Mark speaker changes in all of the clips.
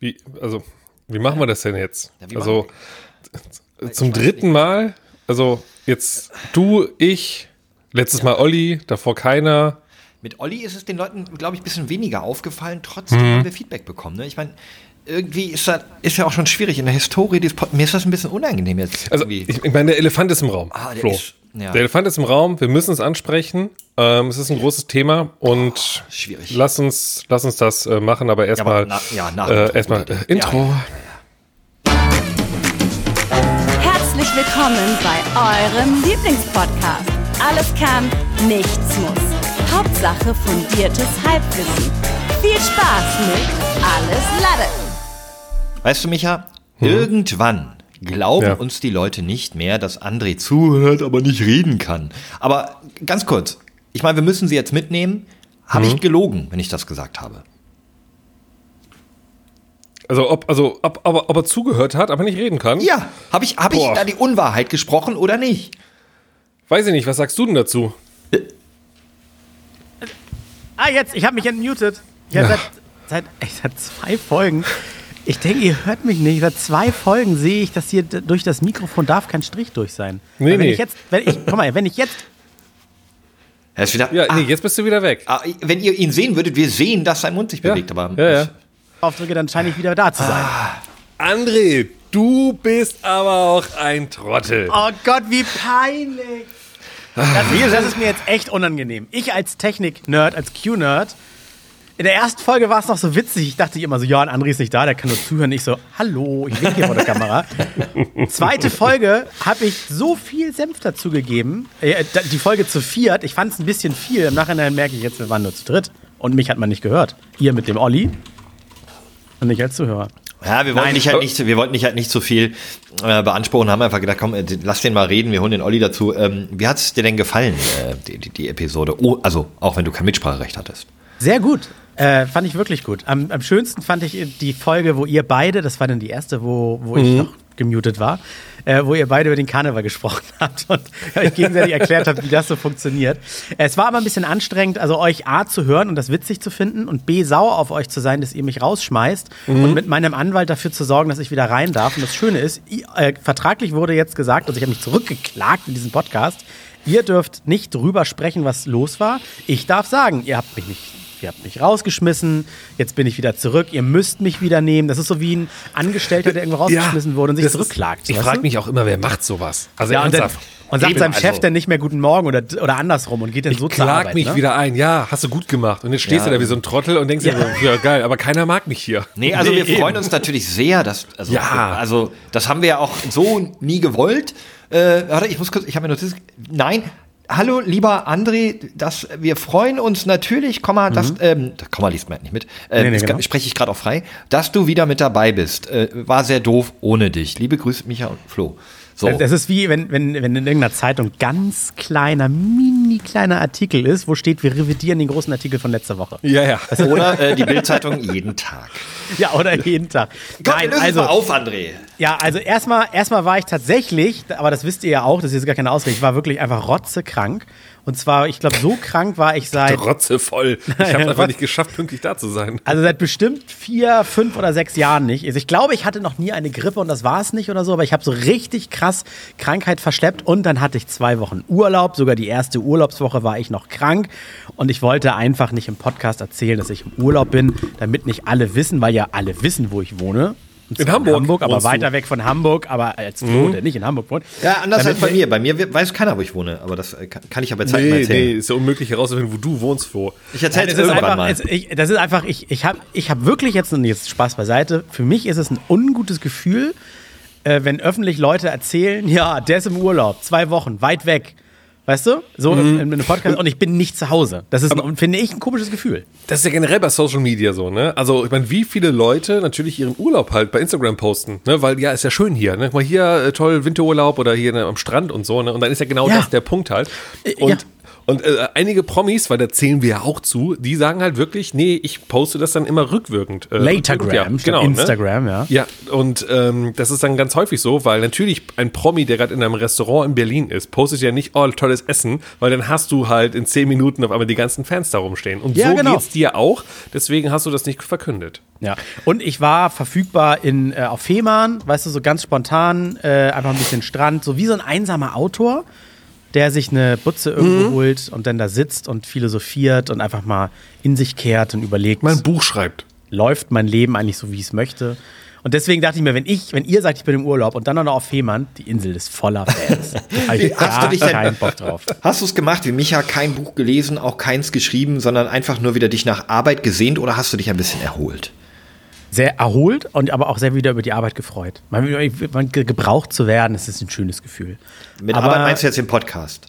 Speaker 1: Wie, also, wie machen wir das denn jetzt? Ja, also, zum dritten Mal, also jetzt du, ich, letztes ja. Mal Olli, davor keiner.
Speaker 2: Mit Olli ist es den Leuten, glaube ich, ein bisschen weniger aufgefallen. Trotzdem mhm. haben wir Feedback bekommen. Ne? Ich meine, irgendwie ist das ist ja auch schon schwierig in der Historie des Pod Mir ist das ein bisschen unangenehm jetzt.
Speaker 1: Also ich, ich meine, der Elefant ist im Raum. Ah, der, ist, ja. der Elefant ist im Raum. Wir müssen es ansprechen. Ähm, es ist ein großes Thema und oh, schwierig. Lass uns, lass uns das äh, machen. Aber erstmal, ja, ja, nach, äh, erstmal äh, Intro.
Speaker 3: Herzlich willkommen bei eurem Lieblingspodcast. Alles kann, nichts muss. Hauptsache fundiertes Halbwissen. Viel Spaß mit Alles Lade.
Speaker 2: Weißt du, Micha, hm. irgendwann glauben ja. uns die Leute nicht mehr, dass André zuhört, aber nicht reden kann. Aber ganz kurz, ich meine, wir müssen sie jetzt mitnehmen. Habe hm. ich gelogen, wenn ich das gesagt habe?
Speaker 1: Also ob, also ob, ob, ob er zugehört hat, aber nicht reden kann?
Speaker 2: Ja. Habe ich, hab ich da die Unwahrheit gesprochen oder nicht?
Speaker 1: Weiß ich nicht. Was sagst du denn dazu? Äh.
Speaker 4: Ah, jetzt. Ich habe mich entmutet. Ich ja. seit, seit, seit zwei Folgen ich denke, ihr hört mich nicht. Seit zwei Folgen sehe ich, dass hier durch das Mikrofon darf kein Strich durch sein. Nee, wenn nee. ich jetzt, wenn ich, guck mal, wenn ich jetzt.
Speaker 1: Er ist wieder, ja, ah, nee, jetzt bist du wieder weg.
Speaker 2: Ah, wenn ihr ihn sehen würdet, wir sehen, dass sein Mund sich ja, bewegt. Aber
Speaker 1: ja, ja.
Speaker 4: Aufdrücke, dann scheine ich wieder da zu sein. Ah,
Speaker 1: André, du bist aber auch ein Trottel.
Speaker 4: Oh Gott, wie peinlich. Das, das ist mir jetzt echt unangenehm. Ich als Technik-Nerd, als Q-Nerd, in der ersten Folge war es noch so witzig. Ich dachte immer so, ja, ein André ist nicht da, der kann nur zuhören. Ich so, hallo, ich bin hier vor der Kamera. Zweite Folge habe ich so viel Senf dazu gegeben. Äh, die Folge zu viert, ich fand es ein bisschen viel. Im Nachhinein merke ich jetzt, wir waren nur zu dritt. Und mich hat man nicht gehört. Ihr mit dem Olli und nicht als Zuhörer.
Speaker 2: Ja, wir wollten, dich halt nicht, wir wollten dich halt nicht so viel äh, beanspruchen, haben einfach gedacht, komm, äh, lass den mal reden, wir holen den Olli dazu. Ähm, wie hat es dir denn gefallen, äh, die, die, die, Episode? Oh, also, auch wenn du kein Mitspracherecht hattest.
Speaker 4: Sehr gut. Äh, fand ich wirklich gut. Am, am, schönsten fand ich die Folge, wo ihr beide, das war dann die erste, wo, wo mhm. ich noch gemutet war, äh, wo ihr beide über den Karneval gesprochen habt und euch gegenseitig erklärt habt, wie das so funktioniert. Es war aber ein bisschen anstrengend, also euch A zu hören und das witzig zu finden und B sauer auf euch zu sein, dass ihr mich rausschmeißt mhm. und mit meinem Anwalt dafür zu sorgen, dass ich wieder rein darf. Und das Schöne ist, äh, vertraglich wurde jetzt gesagt, also ich habe mich zurückgeklagt in diesem Podcast, ihr dürft nicht drüber sprechen, was los war. Ich darf sagen, ihr habt mich nicht ihr habt mich rausgeschmissen, jetzt bin ich wieder zurück, ihr müsst mich wieder nehmen. Das ist so wie ein Angestellter, der irgendwo rausgeschmissen ja, wurde und sich zurückklagt.
Speaker 1: Ist, ich frage mich auch immer, wer macht sowas?
Speaker 4: Also ja, ernsthaft. Und sagt seinem Chef also, dann nicht mehr Guten Morgen oder, oder andersrum und geht dann so
Speaker 1: zur Arbeit. mich ne? wieder ein. Ja, hast du gut gemacht. Und jetzt stehst ja. du da wie so ein Trottel und denkst ja. dir so, ja geil, aber keiner mag mich hier.
Speaker 2: Nee, also nee, wir freuen uns natürlich sehr, dass, also, ja. also das haben wir ja auch so nie gewollt. Äh, warte, ich muss kurz, ich habe mir Notiz. Nein, hallo, lieber André, das, wir freuen uns natürlich, Komma, mhm. das, ähm, Komma liest man nicht mit, äh, nee, nee, genau. spreche ich gerade auch frei, dass du wieder mit dabei bist. Äh, war sehr doof ohne dich. Liebe Grüße, Micha und Flo.
Speaker 4: So. Das ist wie, wenn, wenn, wenn in irgendeiner Zeitung ganz kleiner, mini kleiner Artikel ist, wo steht, wir revidieren den großen Artikel von letzter Woche.
Speaker 2: Ja, ja. Oder äh, die Bildzeitung jeden Tag.
Speaker 4: Ja, oder jeden Tag.
Speaker 2: Gott, Nein, also, mal auf, André.
Speaker 4: Ja, also erstmal, erstmal war ich tatsächlich, aber das wisst ihr ja auch, das ist jetzt gar keine Ausrede, ich war wirklich einfach rotzekrank. Und zwar, ich glaube, so krank war ich seit.
Speaker 1: Rotzevoll. Ich habe einfach nicht geschafft, pünktlich da zu sein.
Speaker 4: Also seit bestimmt vier, fünf oder sechs Jahren nicht. Also ich glaube, ich hatte noch nie eine Grippe und das war es nicht oder so, aber ich habe so richtig krass Krankheit verschleppt und dann hatte ich zwei Wochen Urlaub. Sogar die erste Urlaubswoche war ich noch krank und ich wollte einfach nicht im Podcast erzählen, dass ich im Urlaub bin, damit nicht alle wissen, weil ja alle wissen, wo ich wohne.
Speaker 1: In Hamburg. in Hamburg.
Speaker 4: aber weiter du. weg von Hamburg, aber als Flo, mhm. nicht in Hamburg wohnt.
Speaker 2: Ja, anders als bei mir. Bei mir weiß keiner, wo ich wohne, aber das kann ich aber Zeit nee, erzählen. Nee,
Speaker 1: ist ja unmöglich herauszufinden, wo du wohnst, Flo.
Speaker 2: Ich erzähle es irgendwann
Speaker 4: einfach,
Speaker 2: mal.
Speaker 4: Es, ich, das ist einfach, ich, ich habe ich hab wirklich jetzt, und jetzt Spaß beiseite, für mich ist es ein ungutes Gefühl, äh, wenn öffentlich Leute erzählen, ja, der ist im Urlaub, zwei Wochen, weit weg. Weißt du? So mhm. in einem Podcast und ich bin nicht zu Hause. Das ist, ein, finde ich, ein komisches Gefühl.
Speaker 1: Das ist ja generell bei Social Media so, ne? Also, ich meine, wie viele Leute natürlich ihren Urlaub halt bei Instagram posten, ne? Weil ja, ist ja schön hier, ne? Guck mal hier, äh, toll, Winterurlaub oder hier ne, am Strand und so, ne? Und dann ist ja genau ja. das der Punkt halt. Äh, und ja Und äh, einige Promis, weil da zählen wir ja auch zu, die sagen halt wirklich, nee, ich poste das dann immer rückwirkend.
Speaker 4: Äh, Latergram, ja, genau, ne? Instagram,
Speaker 1: ne? ja. Ja, und ähm, das ist dann ganz häufig so, weil natürlich ein Promi, der gerade in einem Restaurant in Berlin ist, postet ja nicht, oh, tolles Essen, weil dann hast du halt in zehn Minuten auf einmal die ganzen Fans da rumstehen. Und ja, so genau. geht's dir auch, deswegen hast du das nicht verkündet.
Speaker 4: Ja, und ich war verfügbar in, äh, auf Fehmarn, weißt du, so ganz spontan, äh, einfach ein bisschen Strand, so wie so ein einsamer Autor der sich eine Butze irgendwo mhm. holt und dann da sitzt und philosophiert und einfach mal in sich kehrt und überlegt.
Speaker 1: Mein Buch schreibt.
Speaker 4: Läuft mein Leben eigentlich so, wie ich es möchte? Und deswegen dachte ich mir, wenn ich, wenn ihr sagt, ich bin im Urlaub und dann noch auf Fehmarn, die Insel ist voller Fans.
Speaker 2: hast du dich keinen Bock drauf. Hast du es gemacht wie Micha, kein Buch gelesen, auch keins geschrieben, sondern einfach nur wieder dich nach Arbeit gesehnt oder hast du dich ein bisschen erholt?
Speaker 4: Sehr erholt und aber auch sehr wieder über die Arbeit gefreut. Man, man gebraucht zu werden, das ist ein schönes Gefühl.
Speaker 2: Mit aber, Arbeit meinst du jetzt den Podcast?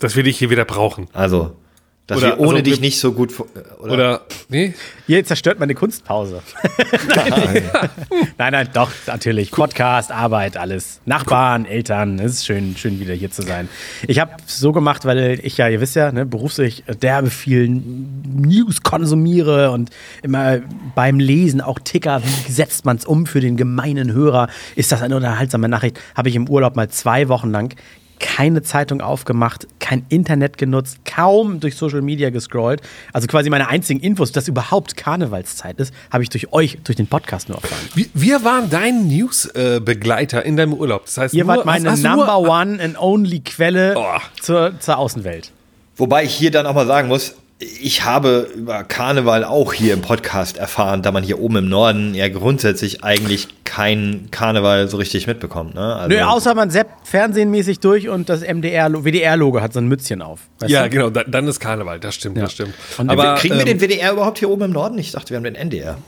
Speaker 1: Dass wir dich hier wieder brauchen.
Speaker 2: Also. Dass oder, wir ohne also, dich nicht so gut.
Speaker 1: Oder, oder
Speaker 4: nee? Ihr zerstört meine Kunstpause. nein, nein, nein, doch, natürlich. Podcast, Arbeit, alles. Nachbarn, Eltern. Es ist schön, schön wieder hier zu sein. Ich habe so gemacht, weil ich ja, ihr wisst ja, ne, beruflich derbe viel News konsumiere und immer beim Lesen auch Ticker, wie setzt man es um für den gemeinen Hörer? Ist das eine unterhaltsame Nachricht? Habe ich im Urlaub mal zwei Wochen lang keine Zeitung aufgemacht, kein Internet genutzt, kaum durch Social Media gescrollt. Also quasi meine einzigen Infos, dass überhaupt Karnevalszeit ist, habe ich durch euch, durch den Podcast nur erfahren.
Speaker 1: Wir waren dein Newsbegleiter in deinem Urlaub.
Speaker 4: Das heißt, Ihr nur, wart meine Number One and Only Quelle oh. zur, zur Außenwelt.
Speaker 2: Wobei ich hier dann auch mal sagen muss, ich habe über Karneval auch hier im Podcast erfahren, da man hier oben im Norden ja grundsätzlich eigentlich kein Karneval so richtig mitbekommt. Ne?
Speaker 4: Also Nö, außer man seppt fernsehenmäßig durch und das MDR, WDR-Logo hat so ein Mützchen auf.
Speaker 1: Ja, du? genau, dann ist Karneval, das stimmt, ja. das stimmt.
Speaker 2: Und Aber kriegen wir ähm, den WDR überhaupt hier oben im Norden? Ich dachte, wir haben den NDR.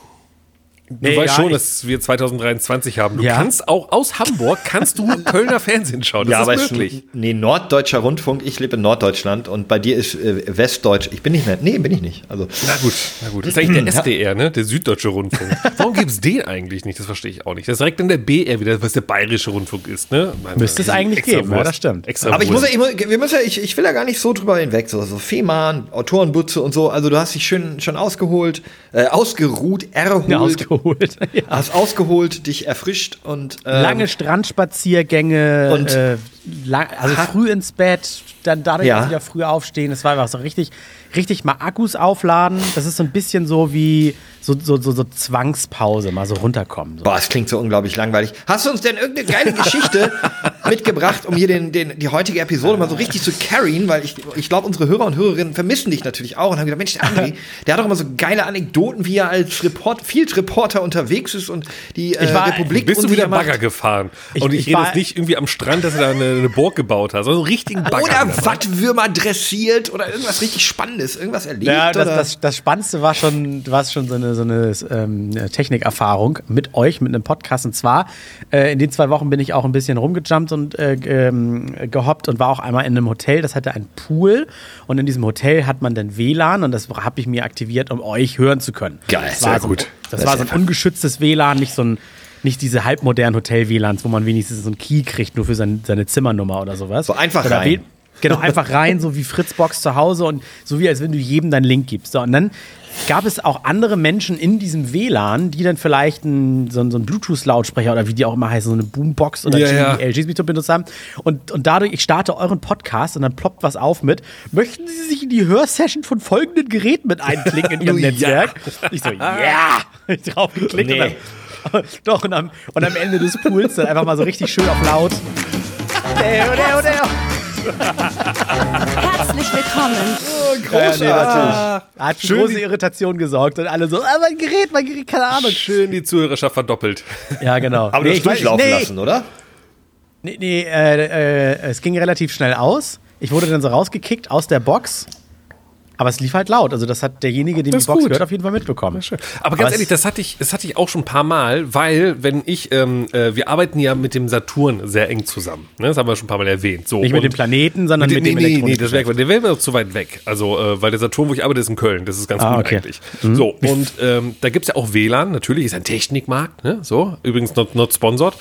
Speaker 1: Du nee, weißt ja, schon, dass wir 2023 haben. Du ja. kannst auch aus Hamburg kannst du Kölner Fernsehen schauen. Das ja, ist möglich.
Speaker 2: Schon, nee, norddeutscher Rundfunk. Ich lebe in Norddeutschland und bei dir ist äh, Westdeutsch. Ich bin nicht mehr. Nee, bin ich nicht. Also.
Speaker 1: Na gut, na gut. Das ist eigentlich der SDR, ne? Der Süddeutsche Rundfunk. Warum gibt es den eigentlich nicht? Das verstehe ich auch nicht. Das ist direkt in der BR wieder, was der Bayerische Rundfunk ist, ne?
Speaker 4: Meine, Müsste es eigentlich geben, ja, das stimmt.
Speaker 2: Extra Aber ich muss, ja, ich muss, wir müssen ja, ich, ich will ja gar nicht so drüber hinweg. So, so Fehmarn, Autorenbutze und so. Also du hast dich schön schon ausgeholt, äh, ausgeruht, erholt. Ja, ausgeholt. ja hast ausgeholt, dich erfrischt und
Speaker 4: ähm, lange Strandspaziergänge und äh, lang, also früh ins Bett, dann dadurch ja. wieder früh aufstehen. Das war einfach so richtig, richtig mal Akkus aufladen. Das ist so ein bisschen so wie so, so, so, so Zwangspause, mal so runterkommen. So.
Speaker 2: Boah, es klingt so unglaublich langweilig. Hast du uns denn irgendeine geile Geschichte mitgebracht, um hier den, den, die heutige Episode mal so richtig zu carryen? Weil ich, ich glaube, unsere Hörer und Hörerinnen vermissen dich natürlich auch und haben gedacht, Mensch, der André, der hat doch immer so geile Anekdoten, wie er als Report, Field Reporter unterwegs ist und die äh, war, Republik.
Speaker 1: Bist du wieder Bagger gefahren? Ich, und ich, ich rede jetzt nicht irgendwie am Strand, dass er da eine, eine Burg gebaut hat, sondern so richtigen Bagger.
Speaker 2: Oder Wattwürmer dressiert oder irgendwas richtig Spannendes, irgendwas erlebt. Ja,
Speaker 4: das, das, das, Spannendste war schon, war schon so eine, so eine ähm, Technikerfahrung mit euch, mit einem Podcast. Und zwar, äh, in den zwei Wochen bin ich auch ein bisschen rumgejumpt und äh, ähm, gehoppt und war auch einmal in einem Hotel, das hatte einen Pool. Und in diesem Hotel hat man dann WLAN und das habe ich mir aktiviert, um euch hören zu können.
Speaker 2: Geil,
Speaker 4: das sehr
Speaker 2: so, gut.
Speaker 4: Das, das war so ein ungeschütztes WLAN, nicht so ein nicht diese halbmodernen Hotel-WLANs, wo man wenigstens so einen Key kriegt, nur für sein, seine Zimmernummer oder sowas.
Speaker 2: So einfach oder rein.
Speaker 4: Genau, einfach rein, so wie Fritzbox zu Hause und so wie als wenn du jedem deinen Link gibst. So, und dann gab es auch andere Menschen in diesem WLAN, die dann vielleicht einen, so, so einen Bluetooth-Lautsprecher oder wie die auch immer heißen, so eine Boombox oder
Speaker 1: ja,
Speaker 4: ja. benutzt haben. Und, und dadurch, ich starte euren Podcast und dann ploppt was auf mit, möchten Sie sich in die Hörsession von folgenden Geräten mit einklicken in Ihrem Netzwerk? Ich so, ja! Yeah! Ich drauf geklickt nee. und dann, doch, und am, und am Ende des Pools dann einfach mal so richtig schön auf laut. Deo, deo, deo.
Speaker 3: Herzlich willkommen. Oh,
Speaker 4: großartig. Ja, nee, Hat für große Irritation gesorgt und alle so, ah, mein Gerät, mein Gerät, keine Ahnung.
Speaker 1: Schön die Zuhörerschaft verdoppelt.
Speaker 4: Ja, genau.
Speaker 2: Aber nee, du hast durchlaufen nee. lassen, oder?
Speaker 4: Nee, nee äh, äh, es ging relativ schnell aus. Ich wurde dann so rausgekickt aus der Box aber es lief halt laut. Also das hat derjenige, dem die Box gut. gehört, auf jeden Fall mitbekommen.
Speaker 1: Aber ganz Aber ehrlich, das hatte, ich, das hatte ich auch schon ein paar Mal, weil wenn ich, ähm, äh, wir arbeiten ja mit dem Saturn sehr eng zusammen. Ne? Das haben wir schon ein paar Mal erwähnt. So,
Speaker 4: Nicht mit dem Planeten, sondern mit, mit dem
Speaker 1: Nee, nee, das wäre der wäre mir zu weit weg. Also, äh, weil der Saturn, wo ich arbeite, ist in Köln. Das ist ganz ah, gut okay. eigentlich. Mhm. So, und ähm, da gibt es ja auch WLAN, natürlich, ist ein Technikmarkt. Ne? So, übrigens not, not sponsored.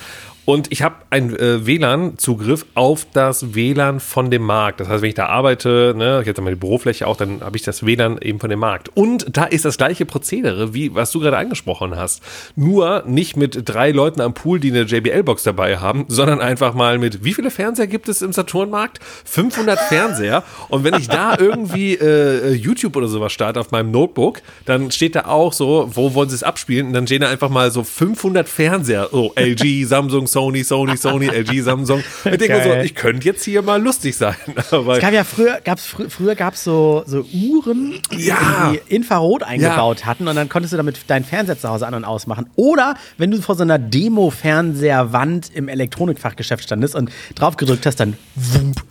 Speaker 1: Und ich habe einen äh, WLAN-Zugriff auf das WLAN von dem Markt. Das heißt, wenn ich da arbeite, ne, ich habe meine Bürofläche auch, dann habe ich das WLAN eben von dem Markt. Und da ist das gleiche Prozedere, wie was du gerade angesprochen hast. Nur nicht mit drei Leuten am Pool, die eine JBL-Box dabei haben, sondern einfach mal mit, wie viele Fernseher gibt es im Saturnmarkt? 500 Fernseher. Und wenn ich da irgendwie äh, YouTube oder sowas starte auf meinem Notebook, dann steht da auch so, wo wollen sie es abspielen? Und dann stehen da einfach mal so 500 Fernseher. So LG, Samsung, Sony. Sony, Sony, Sony, LG, Samsung. Ich denke so, ich könnte jetzt hier mal lustig sein.
Speaker 4: Aber es gab ja früher, gab's, fr früher gab es so, so Uhren,
Speaker 1: ja.
Speaker 4: die Infrarot eingebaut ja. hatten und dann konntest du damit deinen Fernseher zu Hause an und ausmachen. Oder wenn du vor so einer Demo-Fernseherwand im Elektronikfachgeschäft standest und drauf gedrückt hast, dann wump,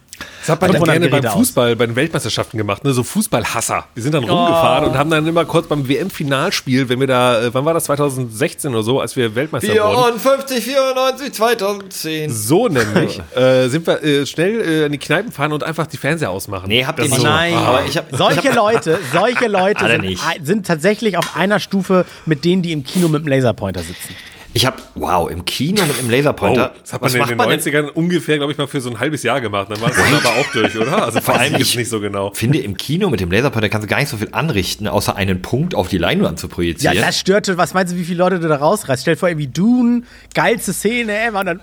Speaker 1: das hat man ja gerne beim Fußball, aus. bei den Weltmeisterschaften gemacht, ne? so Fußballhasser. Die sind dann oh. rumgefahren und haben dann immer kurz beim WM-Finalspiel, wenn wir da, äh, wann war das, 2016 oder so, als wir Weltmeister
Speaker 2: 54, wurden. 54, 94, 2010.
Speaker 1: So nämlich, äh, sind wir äh, schnell äh, in die Kneipen fahren und einfach die Fernseher ausmachen.
Speaker 2: Nee, habt ihr
Speaker 4: nicht. So, Nein, aber ich hab, solche Leute, solche Leute sind, sind tatsächlich auf einer Stufe mit denen, die im Kino mit dem Laserpointer sitzen.
Speaker 2: Ich habe, wow, im Kino mit dem Laserpointer.
Speaker 1: Oh, das hat man in den 90ern denn? ungefähr, glaube ich, mal für so ein halbes Jahr gemacht. Dann war es aber auch durch, oder? Also vor allem ich nicht so genau.
Speaker 2: finde, im Kino mit dem Laserpointer kannst du gar nicht so viel anrichten, außer einen Punkt auf die Leinwand zu projizieren.
Speaker 4: Ja, das störte. Was meinst du, wie viele Leute du da rausreißt? Stell dir vor, irgendwie Dune, geilste Szene, ever, und dann.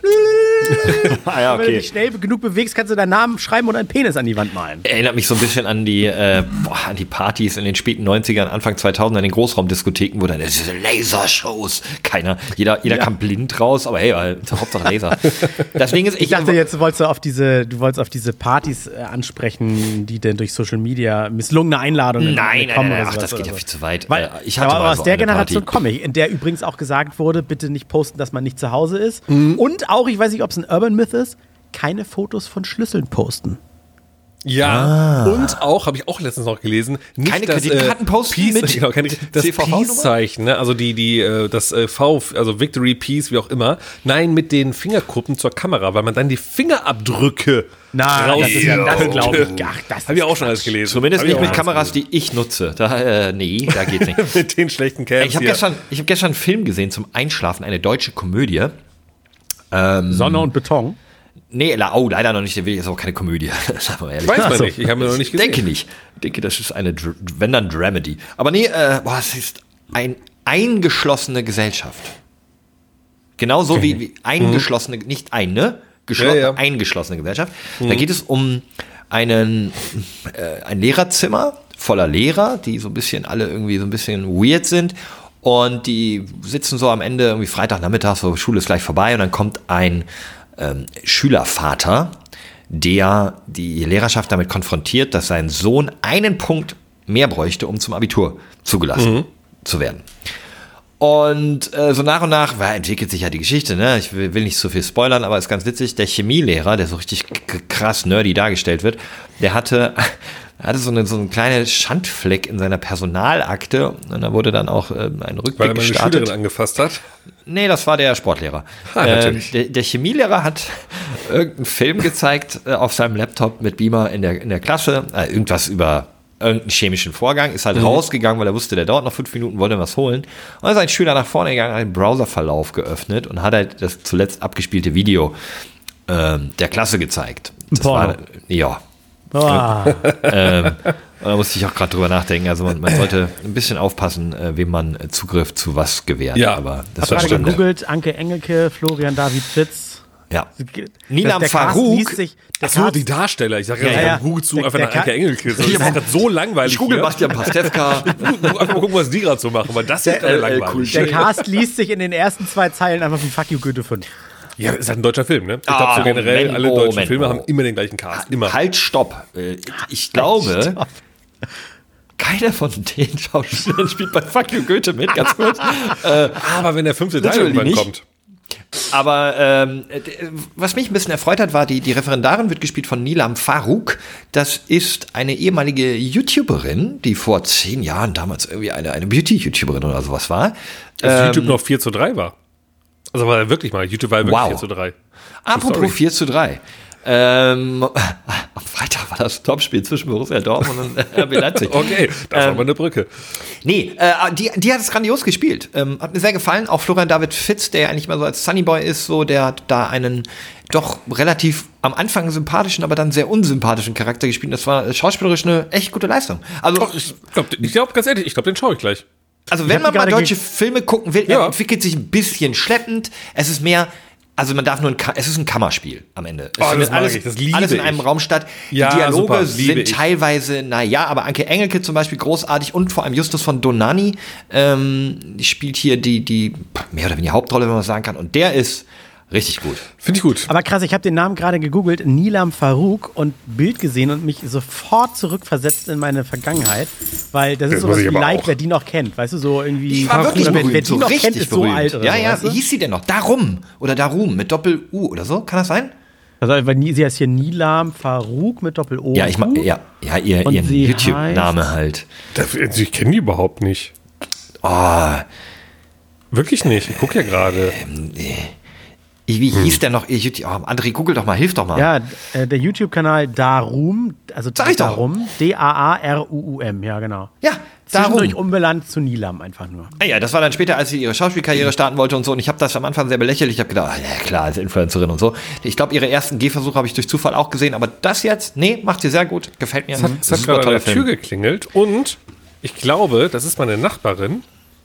Speaker 4: ah, ja, okay. Wenn du dich schnell genug bewegst, kannst du deinen Namen schreiben und einen Penis an die Wand malen.
Speaker 2: Erinnert mich so ein bisschen an die, äh, boah, an die Partys in den späten 90ern, Anfang 2000 an den Großraumdiskotheken, wo dann diese Lasershows, keiner, jeder, jeder ja. kam blind raus, aber hey, Hauptsache Laser.
Speaker 4: Das Ding ist, ich, ich dachte jetzt, du wolltest auf diese, du wolltest auf diese Partys äh, ansprechen, die denn durch Social Media misslungene Einladungen
Speaker 2: nein, kommen. Nein, nein, ach, das geht ja viel zu weit.
Speaker 4: Weil, äh, ich hatte aber aus so der Generation komme ich, in der übrigens auch gesagt wurde, bitte nicht posten, dass man nicht zu Hause ist. Mhm. Und auch, ich weiß nicht, ob es ein Urban Myth ist, keine Fotos von Schlüsseln posten.
Speaker 1: Ja, ah. und auch, habe ich auch letztens noch gelesen,
Speaker 2: nicht keine das, Kreditkarten posten
Speaker 1: Peace, mit genau, keine, das Peace-Zeichen, ne? also die, die, äh, das äh, V, also Victory, Peace, wie auch immer. Nein, mit den Fingerkuppen zur Kamera, weil man dann die Fingerabdrücke
Speaker 4: Nein, das ist ja, das glaube ich.
Speaker 1: Ach, das habe ich auch schon alles gelesen.
Speaker 2: Zumindest nicht mit Kameras, die ich nutze. Da, äh, nee, da geht's nicht.
Speaker 1: mit den schlechten Cams.
Speaker 2: Ich habe gestern, ich hab gestern einen Film gesehen zum Einschlafen, eine deutsche Komödie.
Speaker 4: Ähm, Sonne und Beton.
Speaker 2: Nee, oh, leider noch nicht. Der will jetzt auch keine Komödie.
Speaker 1: Mal ehrlich. Weiß man also, nicht. Ich habe noch nicht gesehen.
Speaker 2: Denke nicht. Ich denke, das ist eine, wenn dann Dramedy. Aber nee, äh, boah, es ist eine eingeschlossene Gesellschaft. Genauso okay. wie, wie eingeschlossene, mhm. nicht eine, ja, ja. eingeschlossene Gesellschaft. Mhm. Da geht es um einen, äh, ein Lehrerzimmer voller Lehrer, die so ein bisschen alle irgendwie so ein bisschen weird sind. Und die sitzen so am Ende irgendwie Freitagnachmittag, so Schule ist gleich vorbei und dann kommt ein ähm, Schülervater, der die Lehrerschaft damit konfrontiert, dass sein Sohn einen Punkt mehr bräuchte, um zum Abitur zugelassen mhm. zu werden. Und äh, so nach und nach weil, entwickelt sich ja die Geschichte, ne? Ich will, will nicht zu viel spoilern, aber ist ganz witzig. Der Chemielehrer, der so richtig krass nerdy dargestellt wird, der hatte hatte so eine, so einen kleinen Schandfleck in seiner Personalakte und da wurde dann auch äh, ein Rückblick Weil er
Speaker 1: meine gestartet. Schülerin angefasst hat?
Speaker 2: Nee, das war der Sportlehrer. Ah, äh, der, der, Chemielehrer hat irgendeinen Film gezeigt äh, auf seinem Laptop mit Beamer in der, in der Klasse, äh, irgendwas über irgendeinen chemischen Vorgang, ist halt mhm. rausgegangen, weil er wusste, der dauert noch fünf Minuten, wollte was holen. Und dann ist ein Schüler nach vorne gegangen, hat den Browserverlauf geöffnet und hat halt das zuletzt abgespielte Video äh, der Klasse gezeigt. Das Boah. war, ja, Oh. ähm, da musste ich auch gerade drüber nachdenken. Also man, man, sollte ein bisschen aufpassen, äh, wem man Zugriff zu was gewährt.
Speaker 1: Ja,
Speaker 2: aber
Speaker 4: das war gerade gegoogelt. Anke Engelke, Florian David Fitz.
Speaker 2: Ja.
Speaker 1: Nilam Farouk. Achso, die Darsteller. Ich sage ja, ja, ja. Google zu einfach nach Anke Engelke. Das ist gerade so langweilig.
Speaker 2: Ich google Bastian Pastewka.
Speaker 1: einfach mal gucken, was die gerade so machen, weil das ist äh, langweilig.
Speaker 4: Der Cast liest sich in den ersten zwei Zeilen einfach wie Fuck you Goethe 5.
Speaker 1: Ja, ist halt ein deutscher Film, ne? Ich ah, glaube, so generell Moment, alle deutschen Moment, Filme haben immer den gleichen Cast. Immer.
Speaker 2: Halt, stopp. Äh, ich glaube, stopp. keiner von den Schauspielern spielt bei Fuck You Goethe mit, ganz kurz.
Speaker 1: äh, Aber wenn der fünfte Teil irgendwann nicht. kommt.
Speaker 2: Aber ähm, was mich ein bisschen erfreut hat, war, die, die Referendarin wird gespielt von Nilam Farouk. Das ist eine ehemalige YouTuberin, die vor zehn Jahren damals irgendwie eine, eine Beauty-YouTuberin oder sowas war.
Speaker 1: Als ähm, YouTube noch 4 zu 3 war. Also war wirklich mal, YouTube war wirklich wow. 4 zu 3.
Speaker 2: Apropos 4 zu 3. Ähm, am Freitag war das Topspiel zwischen Borussia Dortmund und RB Leipzig.
Speaker 1: okay, das ähm, war mal eine Brücke.
Speaker 2: Nee, äh, die, die hat es grandios gespielt. Ähm, hat mir sehr gefallen. Auch Florian David Fitz, der ja eigentlich mal so als Sunnyboy ist, so, der hat da einen doch relativ am Anfang sympathischen, aber dann sehr unsympathischen Charakter gespielt. Das war schauspielerisch eine echt gute Leistung. Also,
Speaker 1: Doch, ich glaube, glaub, ganz ehrlich, ich glaube, den schaue ich gleich.
Speaker 2: Also, wenn man mal deutsche Filme gucken will, ja. er entwickelt sich ein bisschen schleppend. Es ist mehr, also man darf nur ein, es ist ein Kammerspiel am Ende. Es
Speaker 1: oh,
Speaker 2: findet
Speaker 1: alles,
Speaker 2: alles in einem
Speaker 1: ich.
Speaker 2: Raum statt. Die
Speaker 1: ja,
Speaker 2: Dialoge
Speaker 1: super,
Speaker 2: sind
Speaker 1: ich.
Speaker 2: teilweise, naja, aber Anke Engelke zum Beispiel großartig und vor allem Justus von Donani ähm, spielt hier die, die mehr oder weniger Hauptrolle, wenn man sagen kann. Und der ist Richtig gut.
Speaker 1: Finde ich gut.
Speaker 4: Aber krass, ich habe den Namen gerade gegoogelt, Nilam Farouk und Bild gesehen und mich sofort zurückversetzt in meine Vergangenheit, weil das ist sowas wie Like, wer die noch kennt, weißt du, so irgendwie.
Speaker 2: Ich war wirklich
Speaker 4: wer,
Speaker 2: berühmt,
Speaker 4: wer die
Speaker 2: so
Speaker 4: noch
Speaker 2: richtig
Speaker 4: kennt, ist
Speaker 2: berühmt.
Speaker 4: so alt oder
Speaker 2: Ja,
Speaker 4: so,
Speaker 2: ja,
Speaker 4: weißt du?
Speaker 2: wie hieß sie denn noch? Darum oder Darum mit Doppel-U oder so, kann das sein?
Speaker 4: Also, weil sie heißt hier Nilam Farouk mit Doppel-O.
Speaker 2: Ja, ich mag, ja, ja, ihr, ihren YouTube-Name halt.
Speaker 1: Das, ich kenne die überhaupt nicht.
Speaker 2: Oh,
Speaker 1: Wirklich nicht. Ich gucke ja gerade.
Speaker 2: Wie hieß der noch? YouTube- Oh, André, google doch mal, hilf doch mal.
Speaker 4: Ja, äh, der YouTube-Kanal Darum, also
Speaker 2: Sag ich doch.
Speaker 4: Darum, D-A-A-R-U-U-M, ja genau.
Speaker 2: Ja, darum.
Speaker 4: Zwischendurch umbenannt zu Nilam einfach nur.
Speaker 2: Ah ja, das war dann später, als sie ihre Schauspielkarriere starten wollte und so. Und ich habe das am Anfang sehr belächelt. Ich habe gedacht, ah, ja klar, als Influencerin und so. Ich glaube, ihre ersten Gehversuche habe ich durch Zufall auch gesehen. Aber das jetzt, nee, macht sie sehr gut. Gefällt mir.
Speaker 1: Es hat, es hat gerade an der Tür geklingelt und ich glaube, das ist meine Nachbarin,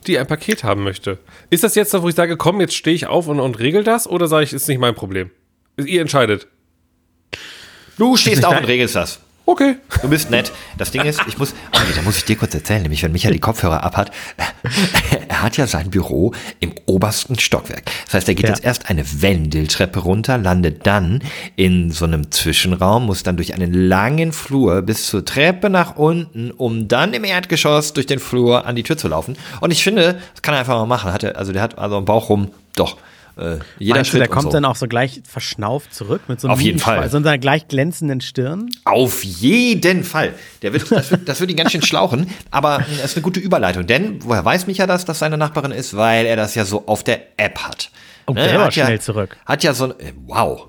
Speaker 1: die ein Paket haben möchte. Ist das jetzt da, wo ich sage, komm, jetzt stehe ich auf und, und regel das oder sage ich, ist nicht mein Problem? Ihr entscheidet.
Speaker 2: Du stehst auf und regelst das.
Speaker 1: Okay.
Speaker 2: Du bist nett. Das Ding ist, ich muss, oh nee, da muss ich dir kurz erzählen, nämlich wenn Michael die Kopfhörer abhat, er hat ja sein Büro im obersten Stockwerk. Das heißt, er geht
Speaker 4: Ja.
Speaker 2: jetzt erst eine Wendeltreppe runter, landet dann in so einem Zwischenraum, muss dann durch einen langen Flur bis zur Treppe nach unten, um dann im Erdgeschoss durch den Flur an die Tür zu laufen. Und ich finde, das kann er einfach mal machen. Hat er, also der hat also am Bauch rum, doch, äh, jeder
Speaker 4: Meinst du,
Speaker 2: Schritt
Speaker 4: der
Speaker 2: und
Speaker 4: kommt
Speaker 2: so.
Speaker 4: dann auch so gleich verschnauft zurück mit so einem
Speaker 2: Auf jeden Fall.
Speaker 4: So einer gleich glänzenden Stirn?
Speaker 2: Auf jeden Fall. Der wird, das, wird, das wird ihn ganz schön schlauchen. Aber das ist eine gute Überleitung. Denn woher weiß Micha das, dass seine Nachbarin ist? Weil er das ja so auf der App hat.
Speaker 4: Oh,
Speaker 2: Ne,
Speaker 4: der
Speaker 2: er
Speaker 4: war
Speaker 2: hat ja,
Speaker 4: schnell zurück.
Speaker 2: Hat ja so ein. äh, Wow.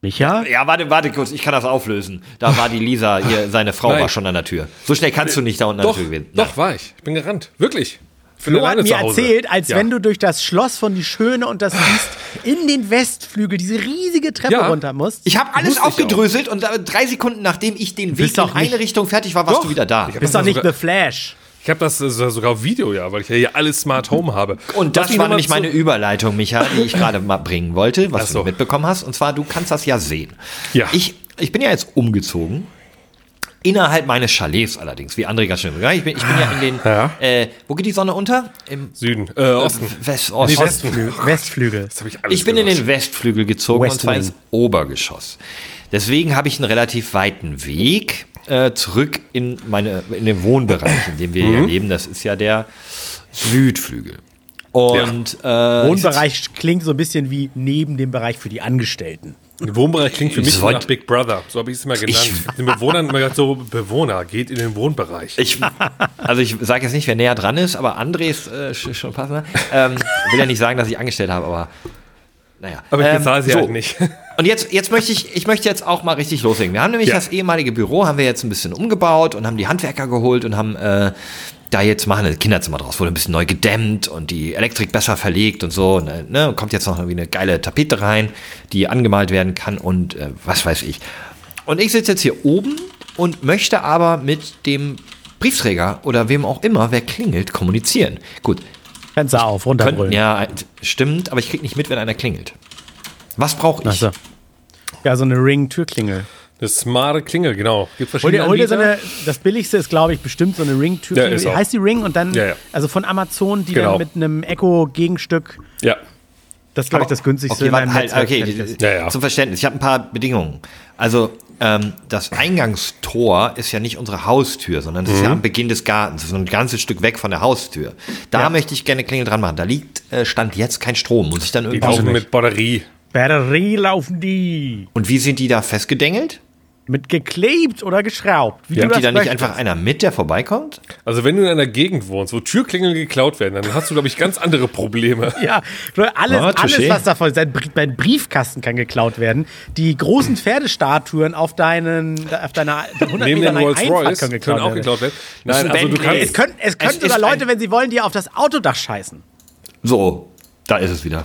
Speaker 4: Micha?
Speaker 2: Ja, warte, warte kurz, ich kann das auflösen. Da war die Lisa, hier, seine Frau
Speaker 1: Nein.
Speaker 2: war schon an der Tür. So schnell kannst du nicht da unten an der Tür gehen.
Speaker 1: doch, war ich. Ich bin gerannt. Wirklich.
Speaker 4: Flo hat mir erzählt, als
Speaker 1: Ja.
Speaker 4: wenn du durch das Schloss von Die Schöne und das Biest in den Westflügel diese riesige Treppe
Speaker 1: Ja.
Speaker 4: runter musst.
Speaker 2: Ich habe alles aufgedröselt und da- drei Sekunden nachdem ich den Weg in eine Richtung fertig war, warst
Speaker 1: Doch.
Speaker 2: du wieder da.
Speaker 1: Ich hab
Speaker 4: bist
Speaker 1: das
Speaker 4: doch nicht
Speaker 1: sogar-
Speaker 4: The Flash.
Speaker 1: Ich habe das sogar auf Video, ja, weil ich ja hier alles Smart Home habe.
Speaker 2: Und das
Speaker 1: mich
Speaker 2: war nämlich meine Überleitung, Micha, die ich gerade mal bringen wollte, was
Speaker 1: so.
Speaker 2: du mitbekommen hast. Und zwar, du kannst das ja sehen.
Speaker 1: Ja.
Speaker 2: Ich, ich bin ja jetzt umgezogen. Innerhalb meines Chalets allerdings, wie André ganz schön. Ja, ich bin, ich bin ja in den.
Speaker 1: Ja.
Speaker 2: Äh, wo geht die Sonne unter? Im
Speaker 1: Süden, äh, Osten.
Speaker 2: West, Ost,
Speaker 1: Nee.
Speaker 4: Westflügel.
Speaker 1: Das hab ich alles
Speaker 2: Ich bin in
Speaker 1: gesagt.
Speaker 2: den Westflügel gezogen
Speaker 4: West
Speaker 2: und zwar ins Obergeschoss. Deswegen habe ich einen relativ weiten Weg äh, zurück in meine in den Wohnbereich, in dem wir
Speaker 1: Mhm.
Speaker 2: hier leben. Das ist ja der Südflügel. Und äh,
Speaker 4: Wohnbereich klingt so ein bisschen wie neben dem Bereich für die Angestellten.
Speaker 1: Der Wohnbereich klingt für mich so nach Big Brother. So habe ich es immer genannt. den Bewohnern immer gesagt, so Bewohner, geht in den Wohnbereich.
Speaker 2: Ich, also ich sage jetzt nicht, wer näher dran ist, aber André ist äh, sch- schon passender. Ähm, will ja nicht sagen, dass ich angestellt habe, aber naja.
Speaker 1: Aber ich
Speaker 2: Ähm,
Speaker 1: bezahle sie
Speaker 2: so.
Speaker 1: halt nicht.
Speaker 2: Und jetzt, jetzt möchte ich, ich möchte jetzt auch mal richtig loslegen. Wir haben nämlich
Speaker 1: Ja.
Speaker 2: das ehemalige Büro, haben wir jetzt ein bisschen umgebaut und haben die Handwerker geholt und haben äh, da jetzt machen ein Kinderzimmer draus, wurde ein bisschen neu gedämmt und die Elektrik besser verlegt und so. Ne, ne, kommt jetzt noch irgendwie eine geile Tapete rein, die angemalt werden kann und äh, was weiß ich. Und ich sitze jetzt hier oben und möchte aber mit dem Briefträger oder wem auch immer, wer klingelt, kommunizieren. Gut,
Speaker 4: Fenster auf, runterbrüllen.
Speaker 2: ja, stimmt, aber ich krieg nicht mit, wenn einer klingelt. Was brauche ich?
Speaker 4: So. Ja, so eine Ring-Türklingel.
Speaker 1: Eine smarte Klingel, genau. Gibt
Speaker 4: Hol
Speaker 1: verschiedene
Speaker 4: dir, hol dir so eine, das billigste ist, glaube ich, bestimmt so eine Ring-Türklingel.
Speaker 1: Ja, ist
Speaker 4: heißt die Ring und dann,
Speaker 1: Ja, ja.
Speaker 4: also von Amazon, die
Speaker 1: Genau.
Speaker 4: dann mit einem Echo-Gegenstück,
Speaker 1: Ja.
Speaker 4: das ist, glaube ich, das günstigste
Speaker 2: Okay, halt, okay,
Speaker 4: ist.
Speaker 1: Ja, ja.
Speaker 2: zum Verständnis. Ich habe ein paar Bedingungen. Also ähm, das Eingangstor ist ja nicht unsere Haustür, sondern das ist ja
Speaker 1: Mhm.
Speaker 2: am Beginn des Gartens, so ein ganzes Stück weg von der Haustür. Da
Speaker 4: Ja.
Speaker 2: möchte ich gerne Klingel dran machen. Da liegt äh, stand jetzt kein Strom. Muss ich dann
Speaker 1: Die
Speaker 2: irgendwie.
Speaker 1: laufen mit Batterie.
Speaker 4: Batterie laufen die.
Speaker 2: Und wie sind die da festgedengelt?
Speaker 4: mit geklebt oder geschraubt.
Speaker 2: Wie ja. Nimmt die da nicht einfach einer mit, der vorbeikommt?
Speaker 1: Also wenn du in einer Gegend wohnst, wo Türklingeln geklaut werden, dann hast du, glaube ich, ganz andere Probleme.
Speaker 4: ja, alles, oh, alles was davon, dein, dein Briefkasten kann geklaut werden. Die großen Pferdestatuen auf deinen, auf deiner 100
Speaker 1: Neben Meter den Rolls Royce können, können auch geklaut werden.
Speaker 4: Nein, also du kannst, es können, es können sogar Leute, wenn sie wollen, dir auf das Autodach scheißen.
Speaker 2: So, da ist es wieder.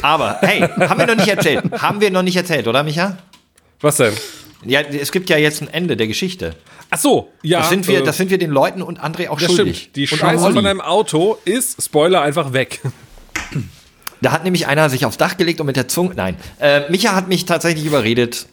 Speaker 2: Aber hey, haben wir noch nicht erzählt. Haben wir noch nicht erzählt, oder Micha?
Speaker 1: Was denn?
Speaker 2: Ja, es gibt ja jetzt ein Ende der Geschichte.
Speaker 1: Ach so, ja.
Speaker 2: Das sind wir, äh, das sind wir den Leuten und André auch schuldig.
Speaker 1: Stimmt. Die Scheiße von einem Auto ist, Spoiler, einfach weg.
Speaker 2: Da hat nämlich einer sich aufs Dach gelegt und mit der Zunge. Nein. Äh, Micha hat mich tatsächlich überredet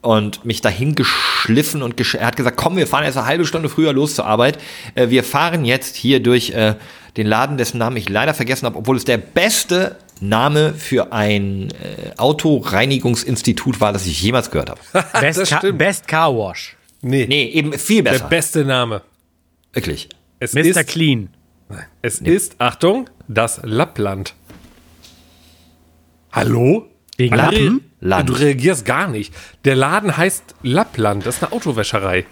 Speaker 2: und mich dahin geschliffen und gesch er hat gesagt, komm, wir fahren erst eine halbe Stunde früher los zur Arbeit. Äh, wir fahren jetzt hier durch äh, den Laden, dessen Namen ich leider vergessen habe, obwohl es der beste Name für ein äh, Autoreinigungsinstitut war, das ich jemals gehört habe.
Speaker 4: Best, Ka Best Car Wash.
Speaker 2: Nee. Nee, eben viel besser.
Speaker 1: Der beste Name.
Speaker 2: Wirklich.
Speaker 4: Es Mr. Ist, Clean.
Speaker 1: Es nee. ist, Achtung, das Lappland. Hallo?
Speaker 4: Wegen Lappen?
Speaker 1: Land. Du reagierst gar nicht. Der Laden heißt Lappland. Das ist eine Autowäscherei.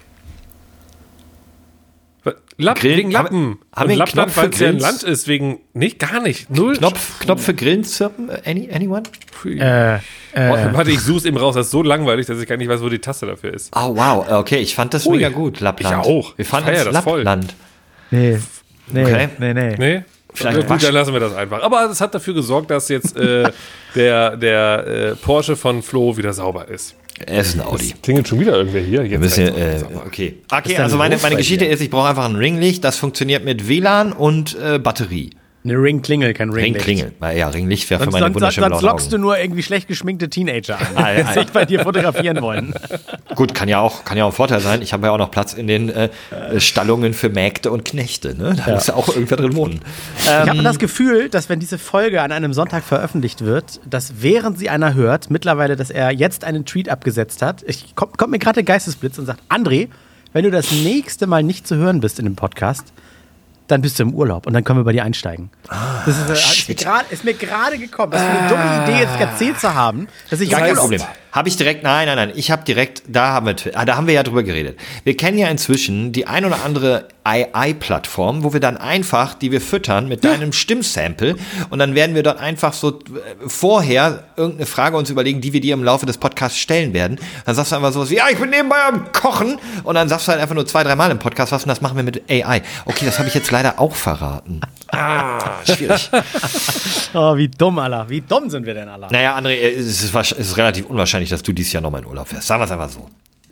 Speaker 1: Lapp, Grillen, wegen Lappen. Haben, haben Lappland, weil es ja ein Land ist, wegen. Nicht, gar nicht. Null.
Speaker 2: Knopf, Knopf für Grillen zirpen? Any, anyone?
Speaker 1: Äh, äh, Warte, ich suche es eben raus. Das ist so langweilig, dass ich gar nicht weiß, wo die Taste dafür ist.
Speaker 2: Oh, wow. Okay, ich fand das Ui. mega gut. Lappland.
Speaker 1: Ich auch.
Speaker 2: Wir fanden es Lappland.
Speaker 4: Nee. Nee, okay. nee, nee.
Speaker 1: Nee? Vielleicht gut, dann lassen wir das einfach. Aber es hat dafür gesorgt, dass jetzt äh, der, der äh, Porsche von Flo wieder sauber ist.
Speaker 2: Er ist ein Audi.
Speaker 1: Das klingelt schon wieder irgendwer hier.
Speaker 2: Jetzt müssen, äh, okay. Okay, also meine, meine Geschichte ist, ich brauche einfach ein Ringlicht. Das funktioniert mit WLAN und äh, Batterie.
Speaker 4: Eine Ringklingel, kein Ringlicht.
Speaker 2: Ringklingel. Ja, Ringlicht wäre für meine sonst, wunderschönen
Speaker 4: Sonst lockst du nur irgendwie schlecht geschminkte Teenager an, ah, die sich bei dir fotografieren wollen.
Speaker 2: Gut, kann ja auch, kann ja auch ein Vorteil sein. Ich habe ja auch noch Platz in den äh, Stallungen für Mägde und Knechte. Ne? Da ja. muss ja auch irgendwer drin wohnen.
Speaker 4: Ich ähm, habe das Gefühl, dass wenn diese Folge an einem Sonntag veröffentlicht wird, dass während sie einer hört, mittlerweile, dass er jetzt einen Tweet abgesetzt hat. Ich kommt, kommt mir gerade der Geistesblitz und sagt, André, wenn du das nächste Mal nicht zu hören bist in dem Podcast, dann bist du im Urlaub und dann können wir bei dir einsteigen. Ah, das ist, äh, ist mir gerade gekommen, das ist eine dumme Idee, jetzt erzählt zu haben, dass ich
Speaker 2: Gar kein Problem. Habe ich direkt, nein, nein, nein, ich habe direkt, da haben wir, ah, da haben wir ja drüber geredet. Wir kennen ja inzwischen die ein oder andere AI-Plattform, wo wir dann einfach, die wir füttern mit deinem Stimmsample und dann werden wir dort einfach so äh, vorher irgendeine Frage uns überlegen, die wir dir im Laufe des Podcasts stellen werden. Dann sagst du einfach sowas wie, ja, ich bin nebenbei am Kochen und dann sagst du halt einfach nur zwei, dreimal im Podcast was und das machen wir mit AI. Okay, das habe ich jetzt leider auch verraten. Ah, schwierig.
Speaker 4: oh, wie dumm, Allah. Wie dumm sind wir denn, Allah?
Speaker 2: Naja, André, es ist, es ist relativ unwahrscheinlich, dass du dieses Jahr nochmal in Urlaub fährst. Sagen wir es einfach so.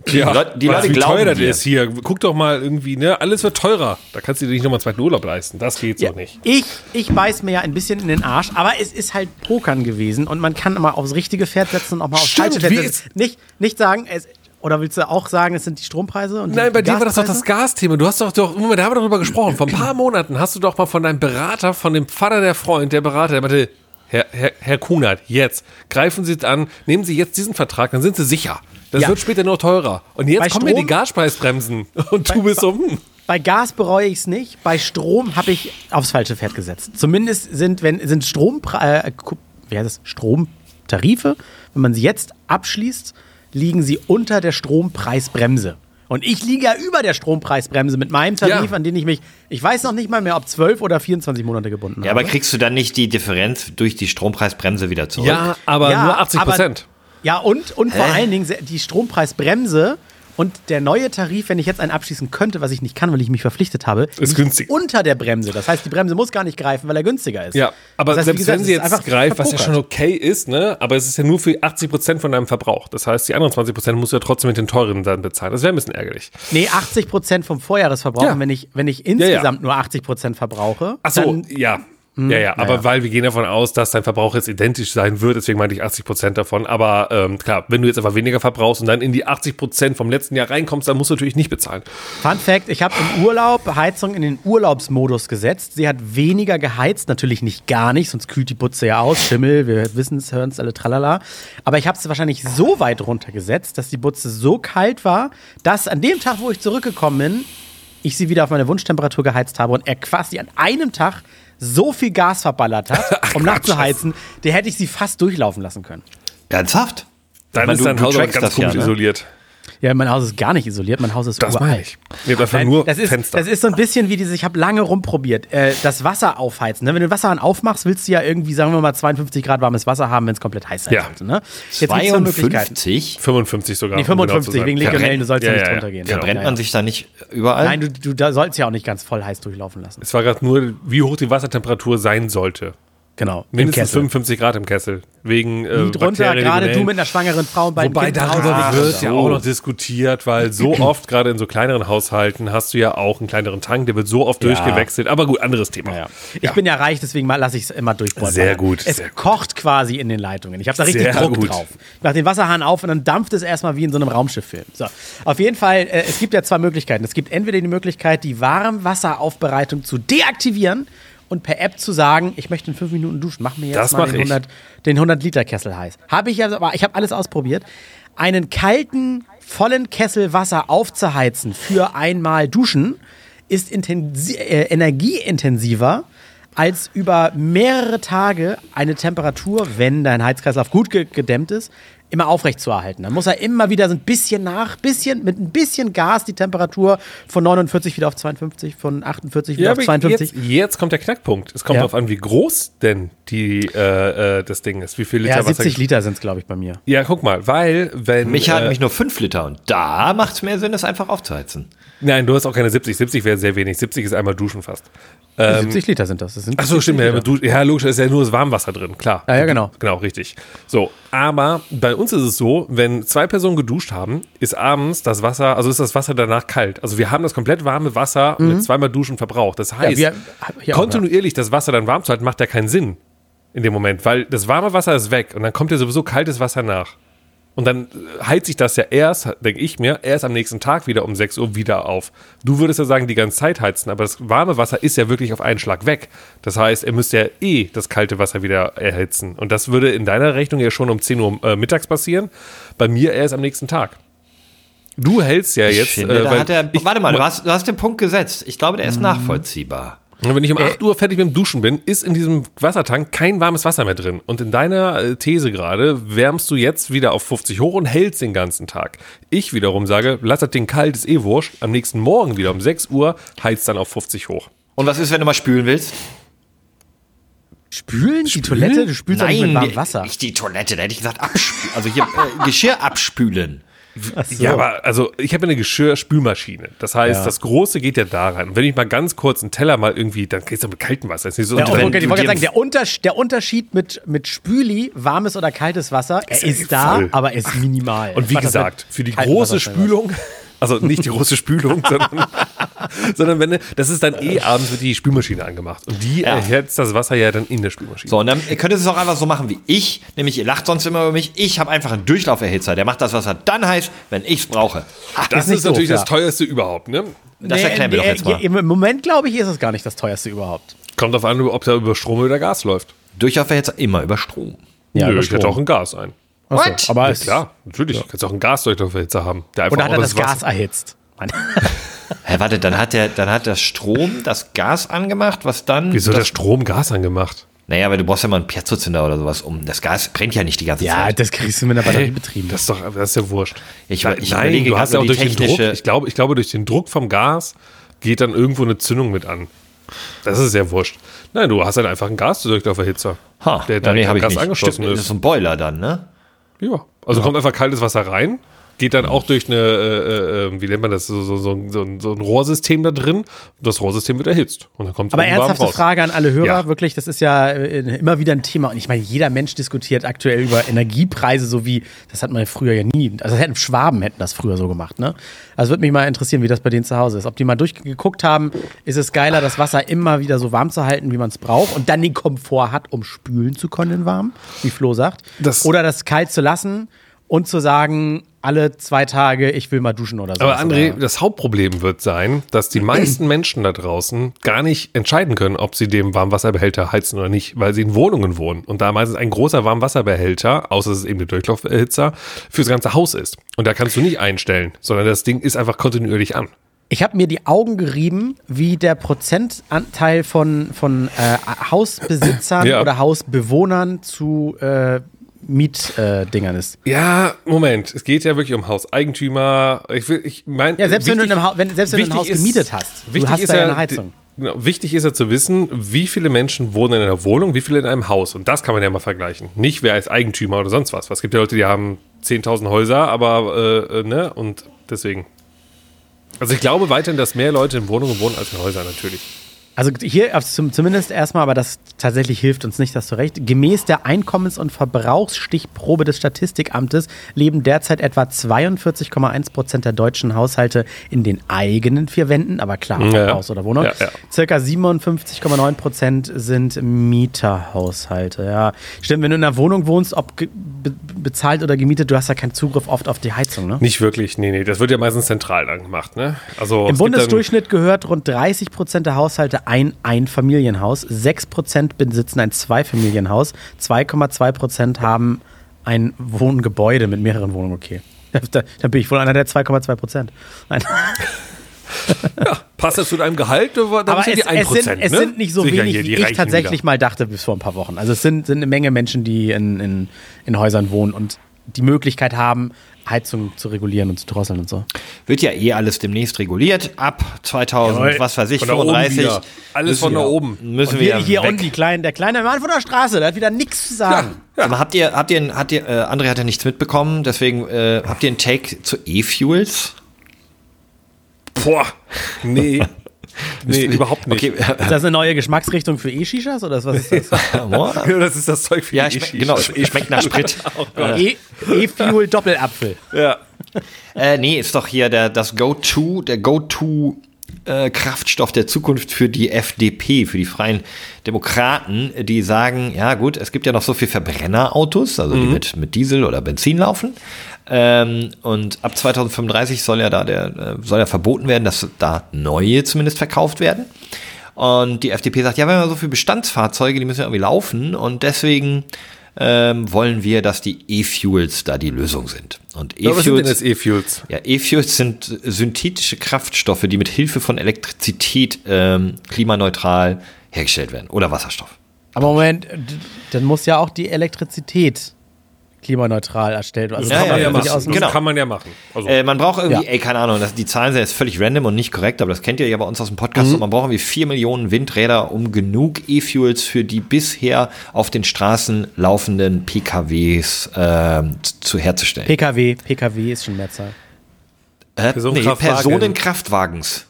Speaker 1: Ja, die Leute, die Leute wie glauben teuer das ist hier. Guck doch mal irgendwie, ne? Alles wird teurer. Da kannst du dir nicht nochmal einen zweiten Urlaub leisten. Das geht ja, so nicht.
Speaker 4: Ich, ich beiß mir ja ein bisschen in den Arsch, aber es ist halt Pokern gewesen und man kann mal aufs richtige Pferd setzen und auch mal aufs falsche Pferd setzen. Nicht, nicht sagen, es, oder willst du auch sagen, es sind die Strompreise? Und
Speaker 1: Nein, bei dir war das doch das Gasthema. Du hast doch, doch Moment, da haben wir darüber gesprochen. Vor ein paar Monaten hast du doch mal von deinem Berater, von dem Vater der Freund, der Berater, der meinte, Herr, Herr, Herr Kunert, jetzt greifen Sie es an, nehmen Sie jetzt diesen Vertrag, dann sind Sie sicher. Das ja. wird später nur teurer. Und jetzt bei kommen Strom, mir die Gaspreisbremsen und du bist. Hm.
Speaker 4: Bei Gas bereue ich es nicht. Bei Strom habe ich aufs falsche Pferd gesetzt. Zumindest sind, wenn, sind Strom, äh, wie heißt das? Stromtarife, wenn man sie jetzt abschließt, liegen sie unter der Strompreisbremse. Und ich liege ja über der Strompreisbremse mit meinem Tarif, ja. an den ich mich, ich weiß noch nicht mal mehr, ob 12 oder 24 Monate gebunden habe.
Speaker 2: Ja, aber kriegst du dann nicht die Differenz durch die Strompreisbremse wieder zurück?
Speaker 1: Ja, aber ja, nur 80 Prozent.
Speaker 4: Ja, und, und vor allen Dingen die Strompreisbremse und der neue Tarif, wenn ich jetzt einen abschließen könnte, was ich nicht kann, weil ich mich verpflichtet habe,
Speaker 1: ist günstig.
Speaker 4: unter der Bremse. Das heißt, die Bremse muss gar nicht greifen, weil er günstiger ist.
Speaker 1: Ja, aber das heißt, selbst gesagt, wenn sie jetzt greift, was ja schon okay ist, ne, aber es ist ja nur für 80 Prozent von deinem Verbrauch. Das heißt, die anderen 20 Prozent musst du ja trotzdem mit den teuren dann bezahlen. Das wäre ein bisschen ärgerlich.
Speaker 4: Nee, 80 Prozent vom Vorjahresverbrauch. Ja. Wenn ich, wenn ich insgesamt ja, ja. nur 80 Prozent verbrauche.
Speaker 1: Ach so, ja. Hm, ja, ja, aber ja. weil wir gehen davon aus, dass dein Verbrauch jetzt identisch sein wird, deswegen meinte ich 80 Prozent davon. Aber ähm, klar, wenn du jetzt einfach weniger verbrauchst und dann in die 80 Prozent vom letzten Jahr reinkommst, dann musst du natürlich nicht bezahlen.
Speaker 4: Fun Fact: Ich habe im Urlaub Heizung in den Urlaubsmodus gesetzt. Sie hat weniger geheizt, natürlich nicht gar nicht, sonst kühlt die Putze ja aus. Schimmel, wir wissen es, hören es alle tralala. Aber ich habe es wahrscheinlich so weit runtergesetzt, dass die Putze so kalt war, dass an dem Tag, wo ich zurückgekommen bin, ich sie wieder auf meine Wunschtemperatur geheizt habe und er quasi an einem Tag so viel Gas verballert hat, Ach, um nachzuheizen, der hätte ich sie fast durchlaufen lassen können.
Speaker 2: Ernsthaft?
Speaker 1: Dann meine, ist dein Haus ganz komisch ja, ne? isoliert.
Speaker 4: Ja, mein Haus ist gar nicht isoliert, mein Haus ist
Speaker 1: das
Speaker 4: uralt.
Speaker 1: Meine ich. Ich einfach nur
Speaker 4: das ist,
Speaker 1: Fenster.
Speaker 4: Das ist so ein bisschen wie dieses, ich habe lange rumprobiert, äh, das Wasser aufheizen. Ne? Wenn du Wasser aufmachst, willst du ja irgendwie, sagen wir mal, 52 Grad warmes Wasser haben, wenn es komplett heiß sein
Speaker 1: ja.
Speaker 4: sollte. Ne?
Speaker 2: Jetzt 52?
Speaker 1: 55 sogar.
Speaker 4: Nee, 55, genau wegen Legionellen, du sollst ja, ja nicht runtergehen.
Speaker 2: Verbrennt man sich da nicht überall?
Speaker 4: Nein, du, du da sollst ja auch nicht ganz voll heiß durchlaufen lassen.
Speaker 1: Es war gerade nur, wie hoch die Wassertemperatur sein sollte.
Speaker 4: Genau.
Speaker 1: Mindestens 55 Grad im Kessel. Wegen äh,
Speaker 4: drunter, gerade du mit einer schwangeren Frau und
Speaker 1: beiden Wobei darüber wird ja auch noch diskutiert, weil so oft, gerade in so kleineren Haushalten, hast du ja auch einen kleineren Tank, der wird so oft ja. durchgewechselt. Aber gut, anderes Thema.
Speaker 4: Ja, ja. Ich bin ja reich, deswegen lasse ich es immer durchbohren.
Speaker 1: Sehr gut.
Speaker 4: Es
Speaker 1: sehr
Speaker 4: kocht quasi in den Leitungen. Ich habe da richtig sehr Druck gut. drauf. Ich mache den Wasserhahn auf und dann dampft es erstmal wie in so einem Raumschifffilm. So. Auf jeden Fall, äh, es gibt ja zwei Möglichkeiten. Es gibt entweder die Möglichkeit, die Warmwasseraufbereitung zu deaktivieren und per App zu sagen, ich möchte in fünf Minuten duschen, mach mir jetzt
Speaker 1: das
Speaker 4: mal den 100, den 100 Liter Kessel heiß. Habe ich also, ich habe alles ausprobiert. Einen kalten, vollen Kessel Wasser aufzuheizen für einmal duschen ist äh, energieintensiver als über mehrere Tage eine Temperatur, wenn dein Heizkreislauf gut gedämmt ist, immer aufrecht zu erhalten. Dann muss er immer wieder so ein bisschen nach, bisschen, mit ein bisschen Gas die Temperatur von 49 wieder auf 52, von 48 wieder ja, auf 52.
Speaker 1: Jetzt, jetzt, kommt der Knackpunkt. Es kommt ja. darauf an, wie groß denn die, äh, äh, das Ding ist. Wie viel Liter
Speaker 4: ja, 70 Wasser Liter sind es, glaube ich, bei mir.
Speaker 1: Ja, guck mal, weil, wenn.
Speaker 2: Mich hat äh, mich nur 5 Liter und da macht es mehr Sinn, das einfach aufzuheizen.
Speaker 1: Nein, du hast auch keine 70. 70 wäre sehr wenig. 70 ist einmal duschen fast.
Speaker 4: Ähm, 70 Liter sind das. das sind
Speaker 1: Achso, stimmt. Ja, du, ja, logisch, da ist ja nur das Warmwasser drin, klar.
Speaker 4: Ja, ja, genau.
Speaker 1: Genau, richtig. So, aber bei uns ist es so, wenn zwei Personen geduscht haben, ist abends das Wasser, also ist das Wasser danach kalt. Also wir haben das komplett warme Wasser mhm. mit zweimal Duschen verbraucht. Das heißt, ja, wir, kontinuierlich das Wasser dann warm zu halten, macht ja keinen Sinn in dem Moment, weil das warme Wasser ist weg und dann kommt ja sowieso kaltes Wasser nach. Und dann heilt sich das ja erst, denke ich mir, erst am nächsten Tag wieder um 6 Uhr wieder auf. Du würdest ja sagen, die ganze Zeit heizen, aber das warme Wasser ist ja wirklich auf einen Schlag weg. Das heißt, er müsste ja eh das kalte Wasser wieder erhitzen. Und das würde in deiner Rechnung ja schon um 10 Uhr äh, mittags passieren. Bei mir erst am nächsten Tag. Du hältst ja
Speaker 2: ich
Speaker 1: jetzt.
Speaker 2: Finde, äh, er, ich, warte mal, du hast, du hast den Punkt gesetzt. Ich glaube, der ist mhm. nachvollziehbar.
Speaker 1: Und wenn ich um 8 äh. Uhr fertig mit dem Duschen bin, ist in diesem Wassertank kein warmes Wasser mehr drin. Und in deiner äh, These gerade wärmst du jetzt wieder auf 50 hoch und hältst den ganzen Tag. Ich wiederum sage, lass das Ding kalt, ist eh wurscht. Am nächsten Morgen wieder um 6 Uhr heizt dann auf 50 hoch.
Speaker 2: Und was ist, wenn du mal spülen willst?
Speaker 4: Spülen? Die Toilette? Du spülst Nein, mit warmem Wasser.
Speaker 2: Nicht die Toilette, da hätte ich gesagt abspülen. Also hier äh, Geschirr abspülen.
Speaker 1: So. Ja, aber also ich habe eine Geschirrspülmaschine. Das heißt, ja. das Große geht ja da rein. Und wenn ich mal ganz kurz einen Teller mal irgendwie, dann gehst du mit kaltem Wasser.
Speaker 4: ist nicht so ja, okay, ich wollte sagen, der, Unters der Unterschied mit, mit Spüli, warmes oder kaltes Wasser, er ist, ist da, voll. aber er ist minimal.
Speaker 1: Und wie gesagt, für die große Spülung also nicht die große Spülung, sondern, sondern wenn, das ist dann eh abends wird die Spülmaschine angemacht. Und die ja. erhitzt das Wasser ja dann in der Spülmaschine.
Speaker 2: So, und dann ihr könnt es auch einfach so machen wie ich, nämlich ihr lacht sonst immer über mich. Ich habe einfach einen Durchlauferhitzer, der macht das Wasser dann heiß, wenn ich es brauche.
Speaker 1: Ach, das, das ist, natürlich doof, das teuerste überhaupt, ne?
Speaker 2: Das nee, erklären wir nee, doch jetzt mal.
Speaker 4: Im Moment, glaube ich, ist es gar nicht das teuerste überhaupt.
Speaker 1: Kommt darauf an, ob da über Strom oder Gas läuft.
Speaker 2: Durchlauferhitzer immer über Strom.
Speaker 1: Ja, Nö, über Strom. ich hätte auch ein Gas ein.
Speaker 4: What? Aber ja,
Speaker 1: klar, natürlich. Ja. Kannst auch einen Gasdurchlauferhitzer haben.
Speaker 4: Der einfach Oder hat er das, das Gas erhitzt?
Speaker 2: Hä, warte, dann hat der, dann hat der Strom das Gas angemacht, was dann.
Speaker 1: Wieso das, der Strom Gas angemacht?
Speaker 2: Naja, weil du brauchst ja mal einen Piazzozünder oder sowas um. Das Gas brennt ja nicht die ganze
Speaker 4: ja,
Speaker 2: Zeit.
Speaker 4: Ja, das kriegst du mit einer Batterie betrieben.
Speaker 1: Das ist doch, das ist ja wurscht.
Speaker 2: Ich, ich
Speaker 1: Nein, überlege, du hast ja auch durch den Druck, ich glaube, ich glaube, durch den Druck vom Gas geht dann irgendwo eine Zündung mit an. Das ist ja wurscht. Nein, du hast dann einfach einen Gasdurchlauferhitzer.
Speaker 2: Ha, der dann ja, nee, Gas angeschlossen Stimmt, ist. Das ist ein Boiler dann, ne?
Speaker 1: Ja. Also ja. kommt einfach kaltes Wasser rein, geht dann auch durch eine, äh, äh, wie nennt man das, so, so, so, so, ein, so ein Rohrsystem da drin. Das Rohrsystem wird erhitzt. Und dann kommt
Speaker 4: Aber ernsthafte Frage an alle Hörer, ja. wirklich, das ist ja äh, immer wieder ein Thema. Und ich meine, jeder Mensch diskutiert aktuell über Energiepreise, so wie, das hat man ja früher ja nie. Also hätten Schwaben hätten das früher so gemacht, ne? Also würde mich mal interessieren, wie das bei denen zu Hause ist. Ob die mal durchgeguckt haben, ist es geiler, das Wasser immer wieder so warm zu halten, wie man es braucht und dann den Komfort hat, um spülen zu können warm, wie Flo sagt. Das Oder das kalt zu lassen und zu sagen, alle zwei Tage, ich will mal duschen oder so.
Speaker 1: Aber André, oder? das Hauptproblem wird sein, dass die meisten Menschen da draußen gar nicht entscheiden können, ob sie den Warmwasserbehälter heizen oder nicht, weil sie in Wohnungen wohnen und da meistens ein großer Warmwasserbehälter, außer es ist eben der Durchlauferhitzer, fürs ganze Haus ist. Und da kannst du nicht einstellen, sondern das Ding ist einfach kontinuierlich an.
Speaker 4: Ich habe mir die Augen gerieben, wie der Prozentanteil von, von äh, Hausbesitzern ja. oder Hausbewohnern zu äh, Mietdingern äh, ist.
Speaker 1: Ja, Moment. Es geht ja wirklich um Hauseigentümer. Ich will, ich mein,
Speaker 4: ja, selbst wichtig, wenn du, ein, wenn, selbst wenn du ein Haus ist, gemietet hast,
Speaker 1: du hast da ja eine Heizung. Genau, wichtig ist ja zu wissen, wie viele Menschen wohnen in einer Wohnung, wie viele in einem Haus. Und das kann man ja mal vergleichen. Nicht wer ist Eigentümer oder sonst was. Es gibt ja Leute, die haben 10.000 Häuser, aber, äh, äh, ne, und deswegen. Also ich glaube weiterhin, dass mehr Leute in Wohnungen wohnen als in Häusern natürlich.
Speaker 4: Also hier zumindest erstmal, aber das tatsächlich hilft uns nicht, hast du recht. Gemäß der Einkommens- und Verbrauchsstichprobe des Statistikamtes leben derzeit etwa 42,1 Prozent der deutschen Haushalte in den eigenen vier Wänden, aber klar, ja. Haus oder Wohnung. Ja, ja. Circa 57,9 Prozent sind Mieterhaushalte. Ja, stimmt, wenn du in einer Wohnung wohnst, ob bezahlt oder gemietet, du hast ja keinen Zugriff oft auf die Heizung, ne?
Speaker 1: Nicht wirklich, nee, nee. Das wird ja meistens zentral dann gemacht, ne?
Speaker 4: Also Im Bundesdurchschnitt gehört rund 30 Prozent der Haushalte ein Einfamilienhaus, 6 Prozent besitzen ein Zweifamilienhaus, 2,2 Prozent haben ein Wohngebäude mit mehreren Wohnungen. Okay. Da, da bin ich wohl einer der 2,2 Prozent.
Speaker 1: ja, passt das zu deinem Gehalt? Dann
Speaker 4: Aber es, die 1%, es, sind, ne? es sind nicht so Sicher wenig, wie ich tatsächlich wieder. mal dachte bis vor ein paar Wochen. Also es sind, sind eine Menge Menschen, die in, in, in Häusern wohnen und die Möglichkeit haben, Heizung zu regulieren und zu drosseln und so.
Speaker 2: Wird ja eh alles demnächst reguliert. Ab 2000, Jawohl. was weiß ich, 35.
Speaker 1: Alles von da oben.
Speaker 4: Müssen und wir, wir hier weg. unten, die kleinen, der kleine Mann von der Straße, der hat wieder nichts zu sagen.
Speaker 2: Ja, ja. Aber habt ihr, habt ihr, habt ihr, äh, André hat ja nichts mitbekommen, deswegen äh, habt ihr einen Take zu E-Fuels?
Speaker 1: Boah, nee. Nee, überhaupt nicht. Okay.
Speaker 4: Ist das eine neue Geschmacksrichtung für E-Shishas oder was ist das?
Speaker 1: ja, das ist das Zeug für
Speaker 2: ja, E-Shishas. Genau, schmeckt nach Sprit.
Speaker 4: E- E-Fuel Doppelapfel.
Speaker 1: Ja.
Speaker 2: Äh, nee, ist doch hier der, das Go-To, der Go-To äh, Kraftstoff der Zukunft für die FDP, für die Freien Demokraten, die sagen, ja gut, es gibt ja noch so viele Verbrennerautos, also mhm. die mit, mit Diesel oder Benzin laufen. Ähm, und ab 2035 soll ja da der, äh, soll ja verboten werden, dass da neue zumindest verkauft werden. Und die FDP sagt, ja, wir haben so viele Bestandsfahrzeuge, die müssen ja irgendwie laufen und deswegen ähm, wollen wir, dass die E-Fuels da die Lösung sind.
Speaker 1: Und E-Fuels?
Speaker 2: Ja, E-Fuels sind synthetische Kraftstoffe, die mit Hilfe von Elektrizität ähm, klimaneutral hergestellt werden oder Wasserstoff.
Speaker 4: Aber Moment, dann muss ja auch die Elektrizität klimaneutral erstellt.
Speaker 1: Also das, ja, kann, man ja, ja machen. Genau. kann man ja machen.
Speaker 2: Also äh, man braucht irgendwie, ja. ey, keine Ahnung, das, die Zahlen sind jetzt völlig random und nicht korrekt, aber das kennt ihr ja bei uns aus dem Podcast. Mhm. man braucht irgendwie vier Millionen Windräder, um genug E-Fuels für die bisher auf den Straßen laufenden PKWs äh, zu herzustellen.
Speaker 4: PKW, PKW ist schon Mehrzahl.
Speaker 2: Äh, nee, Personenkraftwagens.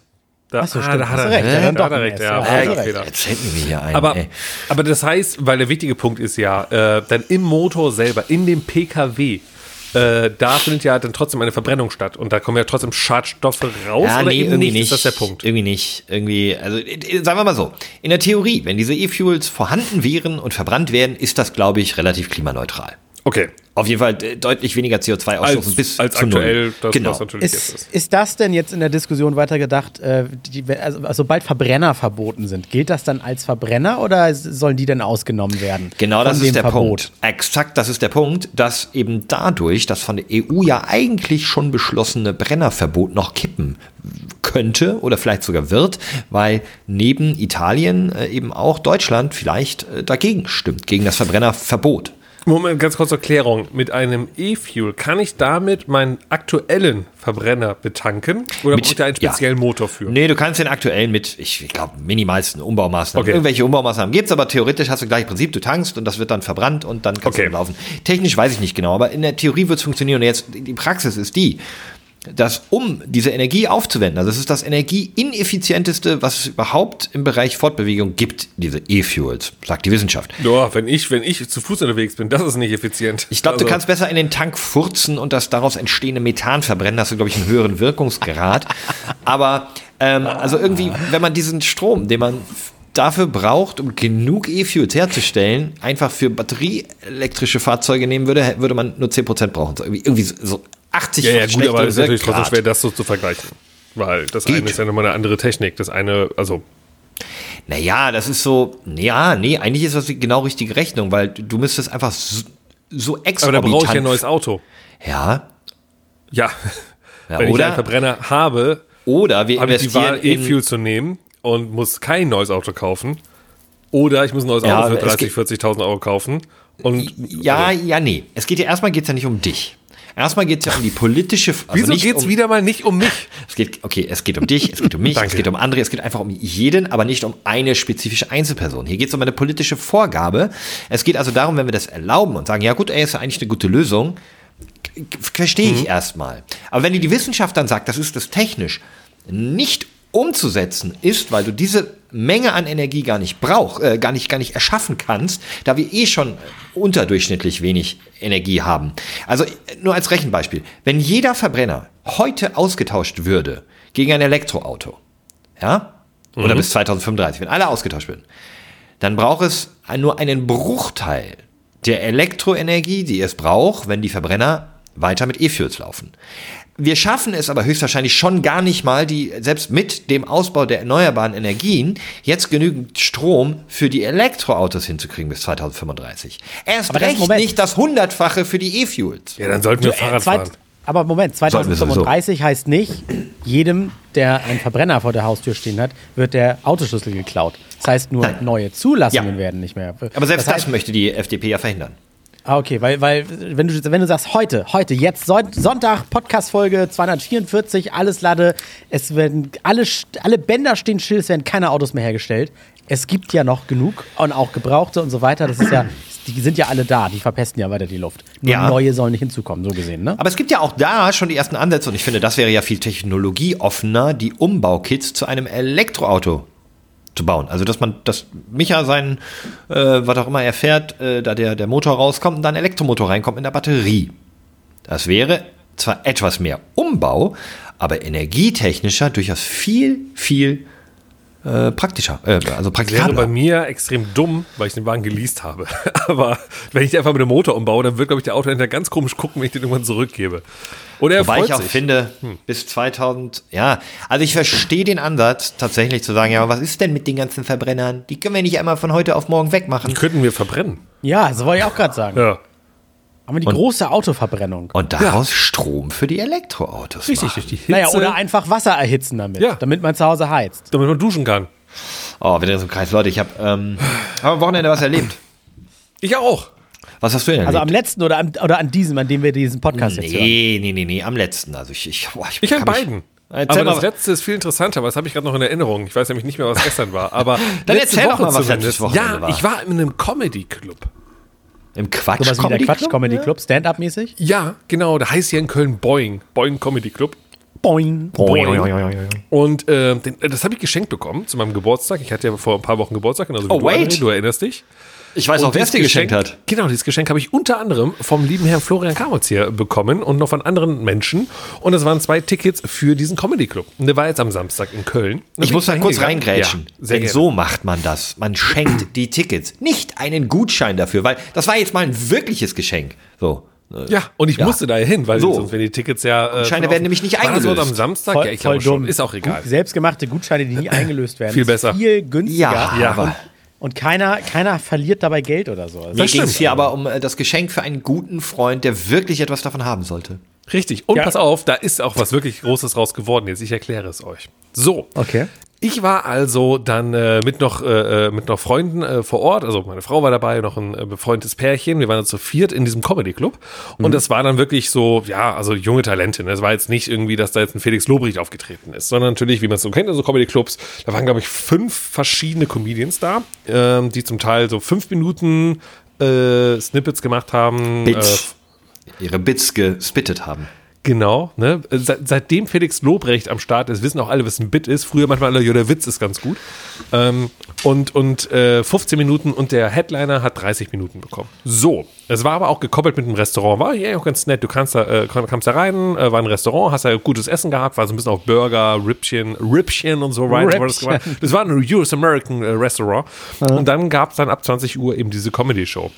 Speaker 1: Da, Achso, ah, da hat er recht. Dann da hat er recht. Ja,
Speaker 2: ja, ja, jetzt hätten wir hier einen.
Speaker 1: Aber, aber das heißt, weil der wichtige Punkt ist ja, äh, dann im Motor selber, in dem PKW, äh, da findet ja dann trotzdem eine Verbrennung statt und da kommen ja trotzdem Schadstoffe raus
Speaker 2: ja,
Speaker 1: oder
Speaker 2: nee,
Speaker 1: eben nicht?
Speaker 2: nicht? Ist
Speaker 1: das der Punkt?
Speaker 2: Irgendwie nicht. Irgendwie, also äh, sagen wir mal so, in der Theorie, wenn diese E-Fuels vorhanden wären und verbrannt werden, ist das, glaube ich, relativ klimaneutral.
Speaker 1: Okay.
Speaker 2: Auf jeden Fall äh, deutlich weniger CO2 ausstoßen
Speaker 1: bis als zu aktuell,
Speaker 2: null. Das, genau.
Speaker 4: Was natürlich ist, ist. ist das denn jetzt in der Diskussion weitergedacht, äh, die, also, sobald Verbrenner verboten sind, gilt das dann als Verbrenner oder sollen die denn ausgenommen werden?
Speaker 2: Genau, das ist der Verbot? Punkt. Exakt, das ist der Punkt, dass eben dadurch das von der EU ja eigentlich schon beschlossene Brennerverbot noch kippen könnte oder vielleicht sogar wird, weil neben Italien äh, eben auch Deutschland vielleicht äh, dagegen stimmt, gegen das Verbrennerverbot.
Speaker 1: Moment, ganz kurz Erklärung. Mit einem E-Fuel kann ich damit meinen aktuellen Verbrenner betanken? Oder mit, ich da einen speziellen ja. Motor für?
Speaker 2: Nee, du kannst den aktuellen mit, ich glaube, minimalsten Umbaumaßnahmen. Okay. Irgendwelche Umbaumaßnahmen gibt es, aber theoretisch hast du gleich Prinzip, du tankst und das wird dann verbrannt und dann kannst okay. du laufen. Technisch weiß ich nicht genau, aber in der Theorie wird es funktionieren. Und jetzt, die Praxis ist die, dass um diese Energie aufzuwenden, also es ist das energieineffizienteste, was es überhaupt im Bereich Fortbewegung gibt, diese E-Fuels, sagt die Wissenschaft.
Speaker 1: Ja, wenn ich, wenn ich zu Fuß unterwegs bin, das ist nicht effizient.
Speaker 2: Ich glaube, also. du kannst besser in den Tank furzen und das daraus entstehende Methan verbrennen, hast du, glaube ich, einen höheren Wirkungsgrad. Aber ähm, also irgendwie, wenn man diesen Strom, den man dafür braucht, um genug E-Fuels herzustellen, einfach für batterieelektrische Fahrzeuge nehmen würde, würde man nur 10% brauchen. So, irgendwie, irgendwie so 80
Speaker 1: Ja, ja gut, aber es ist natürlich trotzdem schwer, das so zu vergleichen. Weil das Geht. eine ist ja nochmal eine andere Technik. Das eine, also.
Speaker 2: Naja, das ist so, ja, nee, eigentlich ist das die genau richtige Rechnung, weil du müsstest einfach so, so exorbitant.
Speaker 1: Aber da brauche ich ein neues Auto.
Speaker 2: Ja.
Speaker 1: Ja. ja Wenn oder, ich einen Verbrenner habe,
Speaker 2: oder wir
Speaker 1: habe ich die Wahl, E-Fuel zu nehmen und muss kein neues Auto kaufen. Oder ich muss ein neues ja, Auto für 30, 40.000 Euro kaufen. Und,
Speaker 2: ja, also. ja, nee. Es geht ja erstmal geht's ja nicht um dich. Erstmal geht es ja um die politische.
Speaker 1: Also Wieso geht es um, wieder mal nicht um mich?
Speaker 2: Es geht, okay, es geht um dich, es geht um mich, es geht um andere, es geht einfach um jeden, aber nicht um eine spezifische Einzelperson. Hier geht es um eine politische Vorgabe. Es geht also darum, wenn wir das erlauben und sagen, ja gut, ey, ist ja eigentlich eine gute Lösung, verstehe ich mhm. erstmal. Aber wenn die Wissenschaft dann sagt, das ist das technisch nicht umzusetzen ist, weil du diese Menge an Energie gar nicht brauchst, äh, gar nicht, gar nicht erschaffen kannst, da wir eh schon unterdurchschnittlich wenig Energie haben. Also nur als Rechenbeispiel. Wenn jeder Verbrenner heute ausgetauscht würde gegen ein Elektroauto, ja, oder mhm. bis 2035, wenn alle ausgetauscht würden, dann braucht es nur einen Bruchteil der Elektroenergie, die es braucht, wenn die Verbrenner weiter mit E-Fuels laufen. Wir schaffen es aber höchstwahrscheinlich schon gar nicht mal, die, selbst mit dem Ausbau der erneuerbaren Energien, jetzt genügend Strom für die Elektroautos hinzukriegen bis 2035. Erst aber recht das nicht das Hundertfache für die E-Fuels.
Speaker 1: Ja, dann sollten wir du, Fahrrad fahren.
Speaker 4: Aber Moment, 2035 heißt nicht, jedem, der einen Verbrenner vor der Haustür stehen hat, wird der Autoschlüssel geklaut. Das heißt, nur Nein. neue Zulassungen ja. werden nicht mehr.
Speaker 2: Aber selbst das, heißt, das möchte die FDP ja verhindern.
Speaker 4: Ah, okay, weil, weil wenn, du, wenn du sagst, heute, heute, jetzt, Sonntag, Podcast-Folge 244, alles lade, es werden alle, alle Bänder stehen still, es werden keine Autos mehr hergestellt. Es gibt ja noch genug und auch Gebrauchte und so weiter. Das ist ja, die sind ja alle da, die verpesten ja weiter die Luft. Nur ja. neue sollen nicht hinzukommen, so gesehen, ne?
Speaker 2: Aber es gibt ja auch da schon die ersten Ansätze und ich finde, das wäre ja viel technologieoffener, die Umbaukits zu einem Elektroauto zu bauen. Also dass man, dass Micha sein, äh, was auch immer er fährt, äh, da der, der Motor rauskommt und dann Elektromotor reinkommt in der Batterie. Das wäre zwar etwas mehr Umbau, aber energietechnischer durchaus viel, viel äh, praktischer. Äh, also
Speaker 1: praktikabler. Wäre bei mir extrem dumm, weil ich den Wagen geleast habe. Aber wenn ich einfach mit dem Motor umbaue, dann wird, glaube ich, der Autohändler ganz komisch gucken, wenn ich den irgendwann zurückgebe.
Speaker 2: Oder er Wobei ich auch sich. finde, hm. bis 2000, ja, also ich verstehe den Ansatz, tatsächlich zu sagen, ja, was ist denn mit den ganzen Verbrennern? Die können wir nicht einmal von heute auf morgen wegmachen. Die
Speaker 1: könnten wir verbrennen.
Speaker 4: Ja, so wollte ich auch gerade sagen. Ja. Aber die und, große Autoverbrennung.
Speaker 2: Und daraus ja. Strom für die Elektroautos. Richtig,
Speaker 4: durch die Hitze. Naja, oder einfach Wasser erhitzen damit, ja. damit man zu Hause heizt.
Speaker 1: Damit man duschen kann.
Speaker 2: Oh, wieder so ein Kreis. Leute, ich habe ähm, hab am Wochenende was erlebt.
Speaker 1: Ich auch.
Speaker 2: Was hast du denn
Speaker 4: erlebt? Also am letzten oder, am, oder an diesem, an dem wir diesen Podcast
Speaker 2: nee,
Speaker 4: jetzt hören?
Speaker 2: Nee, nee, nee, nee, am letzten. Also ich, ich,
Speaker 1: boah, ich, ich an beiden. Erzähl aber das letzte ist viel interessanter, weil das habe ich gerade noch in Erinnerung. Ich weiß nämlich nicht mehr, was gestern war. Aber
Speaker 2: dann erzähl Woche doch mal, was letztes
Speaker 1: Wochenende ja, war. Ja, ich war in einem Comedy-Club.
Speaker 2: Im Quatsch so Comedy
Speaker 4: Quatsch Comedy Club, Stand-up-mäßig?
Speaker 1: Ja, genau. Der heißt hier in Köln Boing. Boing Comedy Club.
Speaker 4: Boing.
Speaker 1: Boing. Und äh, den, das habe ich geschenkt bekommen zu meinem Geburtstag. Ich hatte ja vor ein paar Wochen Geburtstag, genauso
Speaker 2: oh, wait.
Speaker 1: du erinnerst dich.
Speaker 2: Ich weiß und auch, wer es dir geschenkt hat.
Speaker 1: Genau, dieses Geschenk habe ich unter anderem vom lieben Herrn Florian Kamitz hier bekommen und noch von anderen Menschen. Und es waren zwei Tickets für diesen Comedy Club. Und der war jetzt am Samstag in Köln.
Speaker 2: Ich muss da kurz reingrätschen. Ja, Denn gerne. so macht man das. Man schenkt die Tickets. Nicht einen Gutschein dafür, weil das war jetzt mal ein wirkliches Geschenk. So.
Speaker 1: Ja, und ich ja. musste da hin, weil so. sonst wären die Tickets ja.
Speaker 2: Äh, Scheine werden nämlich nicht eingelöst.
Speaker 1: am Samstag?
Speaker 4: Voll, ja, ich glaube schon. Ist auch egal. Selbstgemachte Gutscheine, die nie eingelöst werden.
Speaker 1: Viel besser.
Speaker 4: Viel günstiger. Ja, ja. Und keiner, keiner verliert dabei Geld oder so.
Speaker 2: Also Mir ging es hier aber um äh, das Geschenk für einen guten Freund, der wirklich etwas davon haben sollte.
Speaker 1: Richtig. Und ja. pass auf, da ist auch was wirklich Großes raus geworden jetzt. Ich erkläre es euch. So.
Speaker 4: Okay.
Speaker 1: Ich war also dann äh, mit, noch, äh, äh, mit noch Freunden äh, vor Ort, also meine Frau war dabei, noch ein äh, befreundetes Pärchen. Wir waren dann zu viert in diesem Comedy Club. Und mhm. das war dann wirklich so, ja, also junge Talente. Ne? Es war jetzt nicht irgendwie, dass da jetzt ein Felix Lobrecht aufgetreten ist, sondern natürlich, wie man es so kennt in so Comedy Clubs, da waren, glaube ich, fünf verschiedene Comedians da, ähm, die zum Teil so fünf Minuten äh, Snippets gemacht haben.
Speaker 2: Bits. Ihre Bits gespittet haben.
Speaker 1: Genau, ne? Seit, seitdem Felix Lobrecht am Start ist, wissen auch alle, was ein Bit ist. Früher manchmal alle, ja, der Witz ist ganz gut. Ähm, und und äh, 15 Minuten und der Headliner hat 30 Minuten bekommen. So, es war aber auch gekoppelt mit einem Restaurant. War ja auch ganz nett. Du kannst da, äh, kamst da rein, äh, war ein Restaurant, hast da gutes Essen gehabt, war so ein bisschen auf Burger, Rippchen, Rippchen und so weiter. Das, das war ein US American äh, Restaurant. Ja. Und dann gab es dann ab 20 Uhr eben diese Comedy-Show.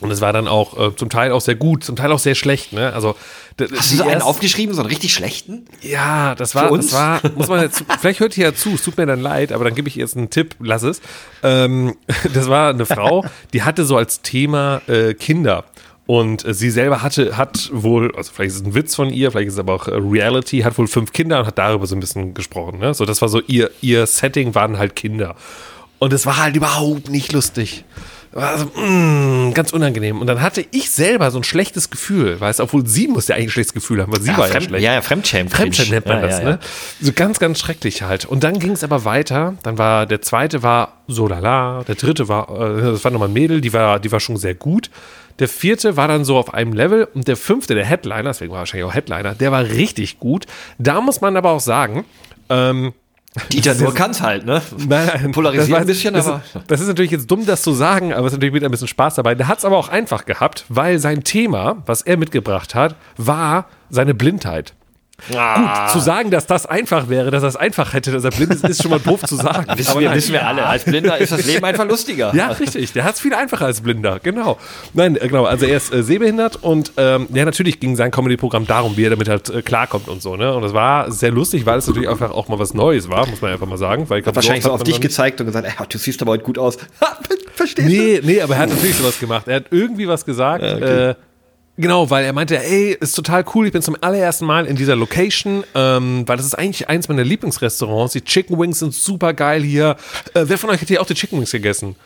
Speaker 1: Und es war dann auch äh, zum Teil auch sehr gut, zum Teil auch sehr schlecht. Ne? Also
Speaker 2: Hast du so einen aufgeschrieben, so einen richtig schlechten?
Speaker 1: Ja, das war, das war, muss man jetzt, vielleicht hört ihr ja zu, es tut mir dann leid, aber dann gebe ich jetzt einen Tipp, lass es. Ähm, das war eine Frau, die hatte so als Thema äh, Kinder. Und äh, sie selber hatte, hat wohl, also vielleicht ist es ein Witz von ihr, vielleicht ist es aber auch äh, Reality, hat wohl fünf Kinder und hat darüber so ein bisschen gesprochen. Ne? So, das war so ihr, ihr Setting waren halt Kinder. Und es war halt überhaupt nicht lustig. Also, mm, ganz unangenehm. Und dann hatte ich selber so ein schlechtes Gefühl, weißt obwohl sie musste ja eigentlich ein schlechtes Gefühl haben, weil sie ja, war
Speaker 2: Fremd,
Speaker 1: ja schlecht.
Speaker 2: Ja, ja, Fremdschämen.
Speaker 1: Fremdschämen nennt man ja, das, ja, ne? So ganz, ganz schrecklich halt. Und dann ging es aber weiter. Dann war, der zweite war so lala, der dritte war, äh, das war nochmal ein Mädel, die war, die war schon sehr gut. Der vierte war dann so auf einem Level und der fünfte, der Headliner, deswegen war wahrscheinlich auch Headliner, der war richtig gut. Da muss man aber auch sagen, ähm,
Speaker 2: Dieter nur kann es halt, ne?
Speaker 1: Nein, nein, Polarisiert ein bisschen, das aber. Ist, das ist natürlich jetzt dumm, das zu sagen, aber es ist natürlich wieder ein bisschen Spaß dabei. Der hat es aber auch einfach gehabt, weil sein Thema, was er mitgebracht hat, war seine Blindheit. Ah. Gut, zu sagen, dass das einfach wäre, dass er es einfach hätte, dass er blind ist, ist schon mal doof zu sagen.
Speaker 2: wissen, wir, wissen wir alle. Als Blinder ist das Leben einfach lustiger.
Speaker 1: Ja, richtig. Der hat es viel einfacher als Blinder. Genau. Nein, äh, genau. Also er ist äh, sehbehindert und ähm, ja, natürlich ging sein Comedy-Programm darum, wie er damit halt äh, klarkommt und so. Ne? Und das war sehr lustig, weil es natürlich einfach auch mal was Neues war, muss man einfach mal sagen. Weil
Speaker 2: glaub, wahrscheinlich so auf dich gezeigt und gesagt, du siehst aber heute gut aus.
Speaker 1: Verstehst nee, du? Nee, aber er hat natürlich sowas gemacht. Er hat irgendwie was gesagt. Ja, okay. äh, Genau, weil er meinte, ey, ist total cool, ich bin zum allerersten Mal in dieser Location, ähm, weil das ist eigentlich eins meiner Lieblingsrestaurants. Die Chicken Wings sind super geil hier. Äh, wer von euch hat hier auch die Chicken Wings gegessen?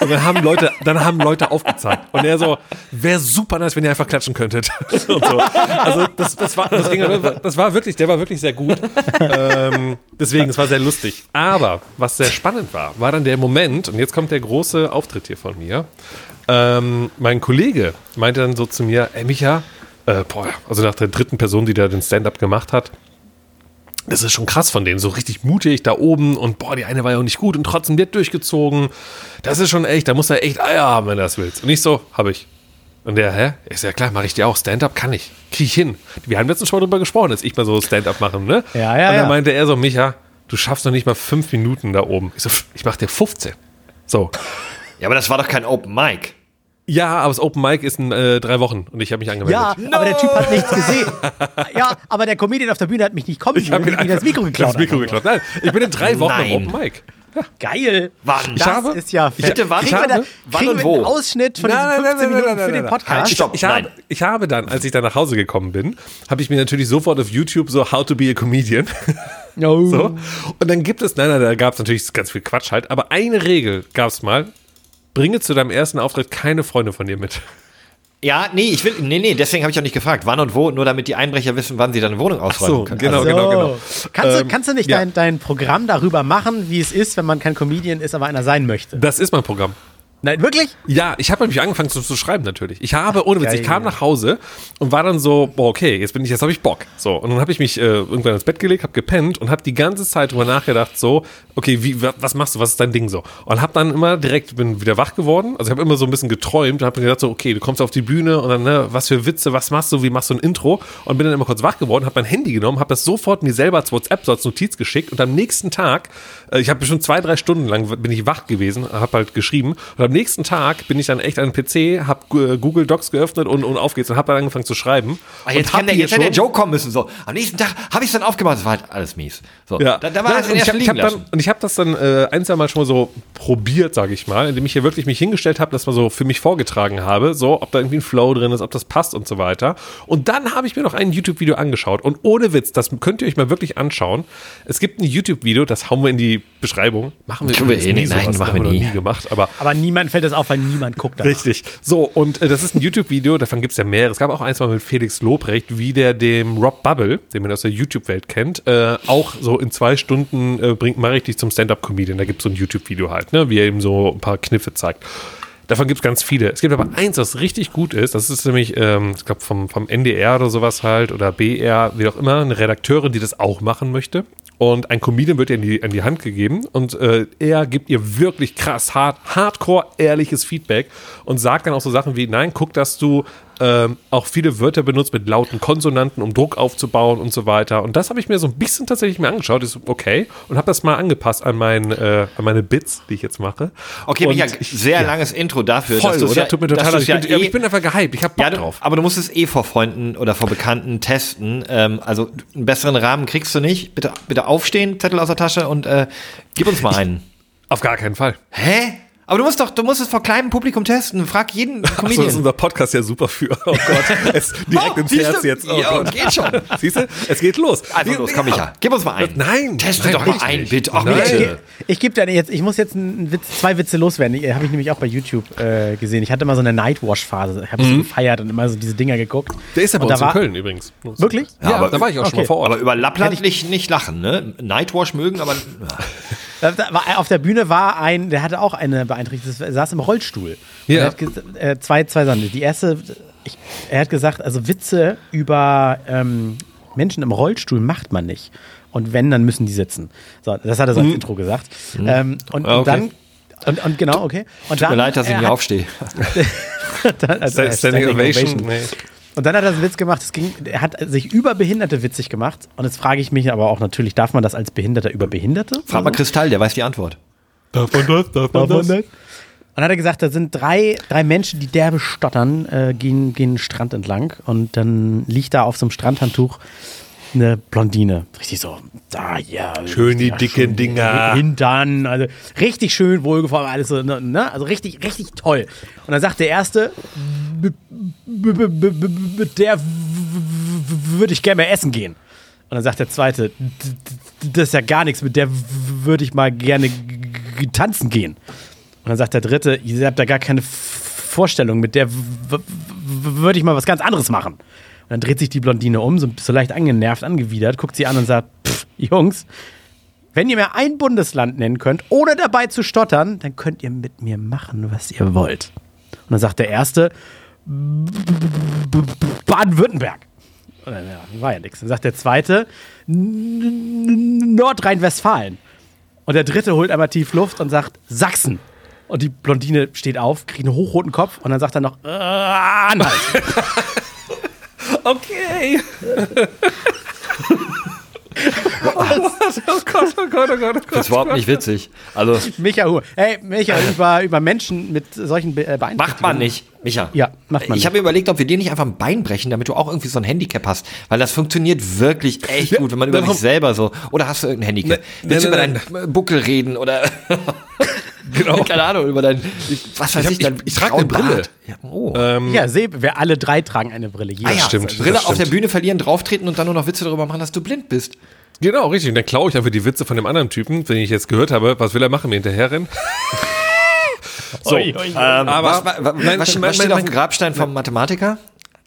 Speaker 1: Und dann haben Leute, dann haben Leute aufgezeigt. Und er so, wäre super nice, wenn ihr einfach klatschen könntet. So. Also das, das, war, das, ging, das war wirklich, der war wirklich sehr gut. Ähm, deswegen, es war sehr lustig. Aber was sehr spannend war, war dann der Moment, und jetzt kommt der große Auftritt hier von mir. Ähm, mein Kollege meinte dann so zu mir, ey Micha, äh, boah, also nach der dritten Person, die da den Stand-up gemacht hat, das ist schon krass von denen, so richtig mutig da oben und boah, die eine war ja auch nicht gut und trotzdem wird durchgezogen. Das ist schon echt, da muss er echt Eier haben, wenn er das willst. Und ich so, hab ich. Und der, hä? Ist ja klar, mache ich dir auch. Stand-up kann ich. Krieg ich hin. Wir haben letztens schon mal drüber gesprochen, dass ich mal so Stand-up machen, ne?
Speaker 4: Ja, ja,
Speaker 1: Und dann
Speaker 4: ja.
Speaker 1: meinte er so, Micha, du schaffst noch nicht mal fünf Minuten da oben. Ich so, ich mach dir 15. So.
Speaker 2: Ja, aber das war doch kein Open Mic.
Speaker 1: Ja, aber das Open Mic ist in äh, drei Wochen und ich habe mich angemeldet.
Speaker 4: Ja, no! aber der Typ hat nichts gesehen. ja, aber der Comedian auf der Bühne hat mich nicht kommen
Speaker 1: ich sehen,
Speaker 4: ich das Mikro geklaut. Das
Speaker 1: Mikro geklaut. Nein, ich bin in drei Wochen
Speaker 2: Nein.
Speaker 1: im Open Mic.
Speaker 4: Ja. Geil.
Speaker 2: Wann?
Speaker 4: Das habe, ist ja
Speaker 2: fett. Bitte wann?
Speaker 4: Kriegen wir, da,
Speaker 2: wann
Speaker 4: kriegen wir einen Ausschnitt von
Speaker 1: nein,
Speaker 4: diesen 15
Speaker 1: nein, nein,
Speaker 4: Minuten für den Podcast?
Speaker 1: Halt, stopp. Ich, habe, ich habe dann, als ich dann nach Hause gekommen bin, habe ich mir natürlich sofort auf YouTube so How to be a Comedian.
Speaker 4: No.
Speaker 1: so. Und dann gibt es, nein, nein, da gab es natürlich ganz viel Quatsch halt, aber eine Regel gab es mal, bringe zu deinem ersten Auftritt keine Freunde von dir mit.
Speaker 2: Ja, nee, ich will, nee, nee, deswegen habe ich auch nicht gefragt, wann und wo, nur damit die Einbrecher wissen, wann sie deine Wohnung ausräumen so, können.
Speaker 1: Genau, also, genau, genau.
Speaker 4: Kannst, ähm, du, kannst du nicht ja. dein, dein Programm darüber machen, wie es ist, wenn man kein Comedian ist, aber einer sein möchte?
Speaker 1: Das ist mein Programm.
Speaker 4: Nein, wirklich?
Speaker 1: Ja, ich habe nämlich angefangen zu, zu, schreiben natürlich. Ich habe, ohne Witz, ich kam nach Hause und war dann so, boah, okay, jetzt bin ich, jetzt habe ich Bock. So, und dann habe ich mich äh, irgendwann ins Bett gelegt, habe gepennt und habe die ganze Zeit drüber nachgedacht, so, okay, wie, was machst du, was ist dein Ding so? Und habe dann immer direkt, bin wieder wach geworden, also ich habe immer so ein bisschen geträumt und habe mir gedacht so, okay, du kommst auf die Bühne und dann, ne, was für Witze, was machst du, wie machst du ein Intro? Und bin dann immer kurz wach geworden, habe mein Handy genommen, habe das sofort mir selber als WhatsApp so als Notiz geschickt und am nächsten Tag, ich habe bestimmt zwei, drei Stunden lang bin ich wach gewesen, habe halt geschrieben und am nächsten Tag bin ich dann echt an den PC, habe Google Docs geöffnet und, und auf geht's und habe dann angefangen zu schreiben.
Speaker 2: Ah, jetzt kann der, jetzt hätte der Joe kommen müssen. So. Am nächsten Tag habe ich es dann aufgemacht, das war halt alles mies. So.
Speaker 1: Ja. Da, da war ja, und, ich hab, ich hab dann, und ich habe das dann äh, ein, zwei Mal schon mal so probiert, sage ich mal, indem ich hier wirklich mich hingestellt habe, das mal so für mich vorgetragen habe, so, ob da irgendwie ein Flow drin ist, ob das passt und so weiter. Und dann habe ich mir noch ein YouTube-Video angeschaut und ohne Witz, das könnt ihr euch mal wirklich anschauen. Es gibt ein YouTube-Video, das hauen wir in die Beschreibung. Machen wir,
Speaker 2: wir eh nicht, nein, sowas, machen wir nie. nie
Speaker 1: gemacht. Aber,
Speaker 4: aber niemand fällt das auf, weil niemand guckt
Speaker 1: das. Richtig. So, und äh, das ist ein YouTube-Video, davon gibt es ja mehrere. Es gab auch eins mal mit Felix Lobrecht, wie der dem Rob Bubble, den man aus der YouTube-Welt kennt, äh, auch so in zwei Stunden äh, bringt mal richtig zum Stand-Up-Comedian. Da gibt es so ein YouTube-Video halt, ne, wie er eben so ein paar Kniffe zeigt. Davon gibt es ganz viele. Es gibt aber eins, was richtig gut ist. Das ist nämlich, ähm, ich glaube, vom, vom NDR oder sowas halt oder BR, wie auch immer, eine Redakteurin, die das auch machen möchte. Und ein Comedian wird ihr in die, in die Hand gegeben und äh, er gibt ihr wirklich krass, hart, hardcore, ehrliches Feedback und sagt dann auch so Sachen wie, nein, guck, dass du ähm, auch viele Wörter benutzt mit lauten Konsonanten, um Druck aufzubauen und so weiter. Und das habe ich mir so ein bisschen tatsächlich mir angeschaut, ist okay, und habe das mal angepasst an, mein, äh, an meine Bits, die ich jetzt mache.
Speaker 2: Okay, Micha, sehr ja. langes Intro dafür.
Speaker 1: Voll, dass oder?
Speaker 2: Ja,
Speaker 1: Tut mir total leid. Ja ich, bin, eh, ich bin einfach gehypt, ich habe Bock ja, drauf.
Speaker 2: Aber du musst es eh vor Freunden oder vor Bekannten testen. Ähm, also einen besseren Rahmen kriegst du nicht. Bitte, bitte aufstehen, Zettel aus der Tasche und äh, gib uns mal einen.
Speaker 1: Auf gar keinen Fall.
Speaker 2: Hä? Aber du musst doch, du musst es vor kleinem Publikum testen. Frag jeden
Speaker 1: Comedian. Achso, das ist unser Podcast ja super für. Oh Gott, es direkt oh, ins Herz jetzt. Oh ja, Gott. geht schon. Siehst du, es geht los.
Speaker 2: Also los, komm Micha, gib uns mal einen.
Speaker 1: Nein,
Speaker 2: teste
Speaker 1: nein,
Speaker 2: doch mal einen, bitte. Ach, bitte.
Speaker 4: Ich, ich gebe dir jetzt, ich muss jetzt Witz, zwei Witze loswerden. Die Habe ich nämlich auch bei YouTube äh, gesehen. Ich hatte mal so eine Nightwash-Phase. Ich habe mhm. so gefeiert und immer so diese Dinger geguckt.
Speaker 1: Der ist ja bei uns in Köln übrigens.
Speaker 4: Wirklich?
Speaker 1: Ja, ja aber da war ich auch okay. schon mal vor Ort.
Speaker 2: Aber über Lappland nicht, nicht lachen, ne? Nightwash mögen, aber.
Speaker 4: Auf der Bühne war ein, der hatte auch eine Beeinträchtigung, der saß im Rollstuhl. Ja. Er hat äh, zwei, zwei Sachen. Die erste, ich, er hat gesagt, also Witze über ähm, Menschen im Rollstuhl macht man nicht. Und wenn, dann müssen die sitzen. So, das hat er so als mhm. Intro gesagt. Mhm. Ähm, und, okay. und, dann. Und, und, genau, okay. Und
Speaker 2: Tut dann, mir leid, dass ich nicht aufstehe.
Speaker 1: dann, also, Standing Ovation. Ovation. Nee.
Speaker 4: Und dann hat er einen Witz gemacht, es ging, er hat sich über Behinderte witzig gemacht. Und jetzt frage ich mich aber auch natürlich, darf man das als Behinderter über Behinderte?
Speaker 2: Frag mal Kristall, der weiß die Antwort.
Speaker 1: Darf man das? Darf man das? Und
Speaker 4: dann hat er gesagt, da sind drei, drei Menschen, die derbe stottern, äh, gehen, gehen den Strand entlang. Und dann liegt da auf so einem Strandhandtuch eine Blondine. Richtig so, da, ja.
Speaker 1: Schön die ja, dicken Dinger.
Speaker 4: Hintern, also richtig schön wohlgeformt, alles so, ne, ne? Also richtig, richtig toll. Und dann sagt der Erste, mit der würde ich gerne mal essen gehen. Und dann sagt der Zweite, das ist ja gar nichts, mit der würde ich mal gerne tanzen gehen. Und dann sagt der Dritte, ihr habt da gar keine Vorstellung, mit der würde ich mal was ganz anderes machen. Und dann dreht sich die Blondine um, so, so leicht angenervt, angewidert, guckt sie an und sagt, pff, Jungs, wenn ihr mir ein Bundesland nennen könnt, ohne dabei zu stottern, dann könnt ihr mit mir machen, was ihr wollt. Und dann sagt der Erste, Baden-Württemberg. Ja, war ja nichts. Dann sagt der Zweite, Nordrhein-Westfalen. Und der Dritte holt einmal tief Luft und sagt, Sachsen. Und die Blondine steht auf, kriegt einen hochroten Kopf und dann sagt er noch, Anhalt.
Speaker 1: okay. oh, Gott, oh Gott, oh Gott, oh Gott.
Speaker 2: Das ist überhaupt nicht witzig. Also
Speaker 4: Micha, hey, Micha, über, über Menschen mit solchen Be äh,
Speaker 2: Beeinträchtigungen. Macht man nicht, Micha.
Speaker 4: Ja, macht man
Speaker 2: Ich habe mir überlegt, ob wir dir nicht einfach ein Bein brechen, damit du auch irgendwie so ein Handicap hast. Weil das funktioniert wirklich echt gut, wenn man über sich selber so. Oder hast du irgendein Handicap? Ne, Willst ne, du über deinen Buckel reden oder. Genau. Keine Ahnung, über dein,
Speaker 1: was weiß ich, ich, ich, ich trage eine Brille.
Speaker 4: Ja, oh. ähm, ja seh, wir alle drei tragen eine Brille.
Speaker 2: Ah, ja, stimmt. Brille auf der Bühne verlieren, drauftreten und dann nur noch Witze darüber machen, dass du blind bist.
Speaker 1: Genau, richtig. Und dann klaue ich einfach die Witze von dem anderen Typen, wenn ich jetzt gehört habe, was will er machen, mir hinterherrennen?
Speaker 2: so, oi, oi, oi. Ähm, aber was, was, was, was steht auf dem Grabstein vom Mathematiker?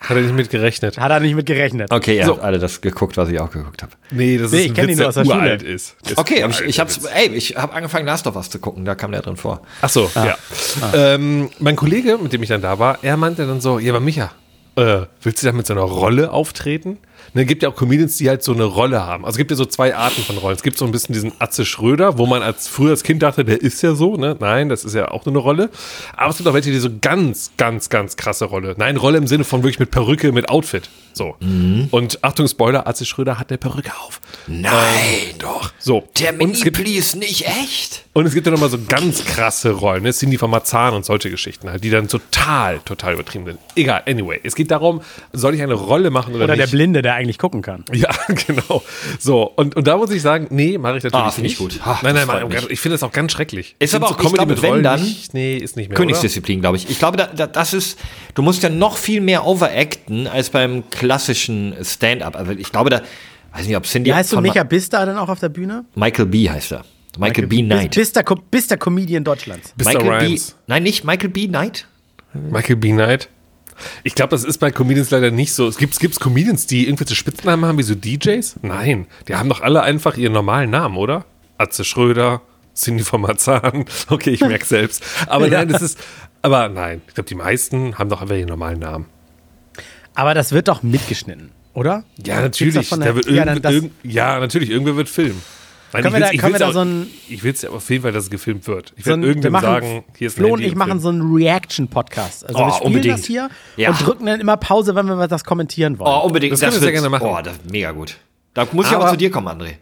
Speaker 1: Hat er nicht mit gerechnet.
Speaker 4: Hat er nicht mit gerechnet.
Speaker 2: Okay, ihr so. habt alle das geguckt, was ich auch geguckt habe.
Speaker 1: Nee, das nee, ist
Speaker 4: ich kenne ihn nur aus der Schule.
Speaker 1: ist.
Speaker 2: okay, aber ich, ich hab's, ey, ich habe angefangen, Last of Us zu gucken, da kam der drin vor.
Speaker 1: Ach so, ah. ja. Ah. Ähm, mein Kollege, mit dem ich dann da war, er meinte dann so, ja, aber Micha, äh, willst du da mit so einer Rolle auftreten? Ne, gibt ja auch Comedians, die halt so eine Rolle haben. Also es gibt ja so zwei Arten von Rollen. Es gibt so ein bisschen diesen Atze Schröder, wo man als früher als Kind dachte, der ist ja so, ne? Nein, das ist ja auch nur eine Rolle. Aber es gibt auch welche, die so ganz, ganz, ganz krasse Rolle. Nein, Rolle im Sinne von wirklich mit Perücke, mit Outfit. So. Mhm. Und Achtung, Spoiler, Atze Schröder hat eine Perücke auf.
Speaker 2: Nein, ähm,
Speaker 1: doch. So.
Speaker 2: Der Mini ist nicht echt.
Speaker 1: Und es gibt ja nochmal so ganz krasse Rollen, ne? Cindy von Marzahn und solche Geschichten halt, die dann total, total übertrieben sind. Egal, anyway. Es geht darum, soll ich eine Rolle machen oder, oder nicht?
Speaker 4: Oder der Blinde, der eigentlich gucken kann.
Speaker 1: Ja, genau. So, und, und da muss ich sagen, nee, mache ich natürlich ah, nicht.
Speaker 2: gut.
Speaker 1: Ach, nein, nein, nein, ich finde das auch ganz schrecklich.
Speaker 2: Ist aber auch, Comedy glaube, mit Rollen dann, nicht,
Speaker 1: nee, ist nicht mehr,
Speaker 2: Königsdisziplin, glaube ich. Ich glaube, da, da, das ist, du musst ja noch viel mehr overacten als beim klassischen Stand-up. Also ich glaube, da, weiß nicht, ob Cindy...
Speaker 4: Wie heißt du, Micha Bist da dann auch auf der Bühne?
Speaker 2: Michael B. heißt er. Michael, Michael B. Knight.
Speaker 4: Bist der, bist der Comedian Deutschlands.
Speaker 2: Michael B. Nein, nicht Michael B. Knight.
Speaker 1: Michael B. Knight. Ich glaube, das ist bei Comedians leider nicht so. Es gibt gibt's Comedians, die irgendwelche Spitznamen haben, wie so DJs? Nein, die haben doch alle einfach ihren normalen Namen, oder? Atze Schröder, Cindy von Marzahn. Okay, ich merke selbst. Aber nein, das ist. Aber nein, ich glaube, die meisten haben doch einfach ihren normalen Namen.
Speaker 4: Aber das wird doch mitgeschnitten, oder?
Speaker 1: Ja, natürlich. Da wird ja, ja, natürlich. Irgendwer wird filmen.
Speaker 4: Nein, können wir da, können wir da so ein.
Speaker 1: Ich will es ja auf jeden Fall, dass es gefilmt wird. Ich so werde irgendwann sagen,
Speaker 4: hier ist ein Flo und ich machen so einen Reaction-Podcast. Also oh, wir spielen unbedingt. das hier ja. und drücken dann immer Pause, wenn wir das kommentieren wollen.
Speaker 2: Oh, unbedingt. Das, das können wir sehr gerne machen. Oh, das ist mega gut. Da muss aber, ich aber zu dir kommen, André.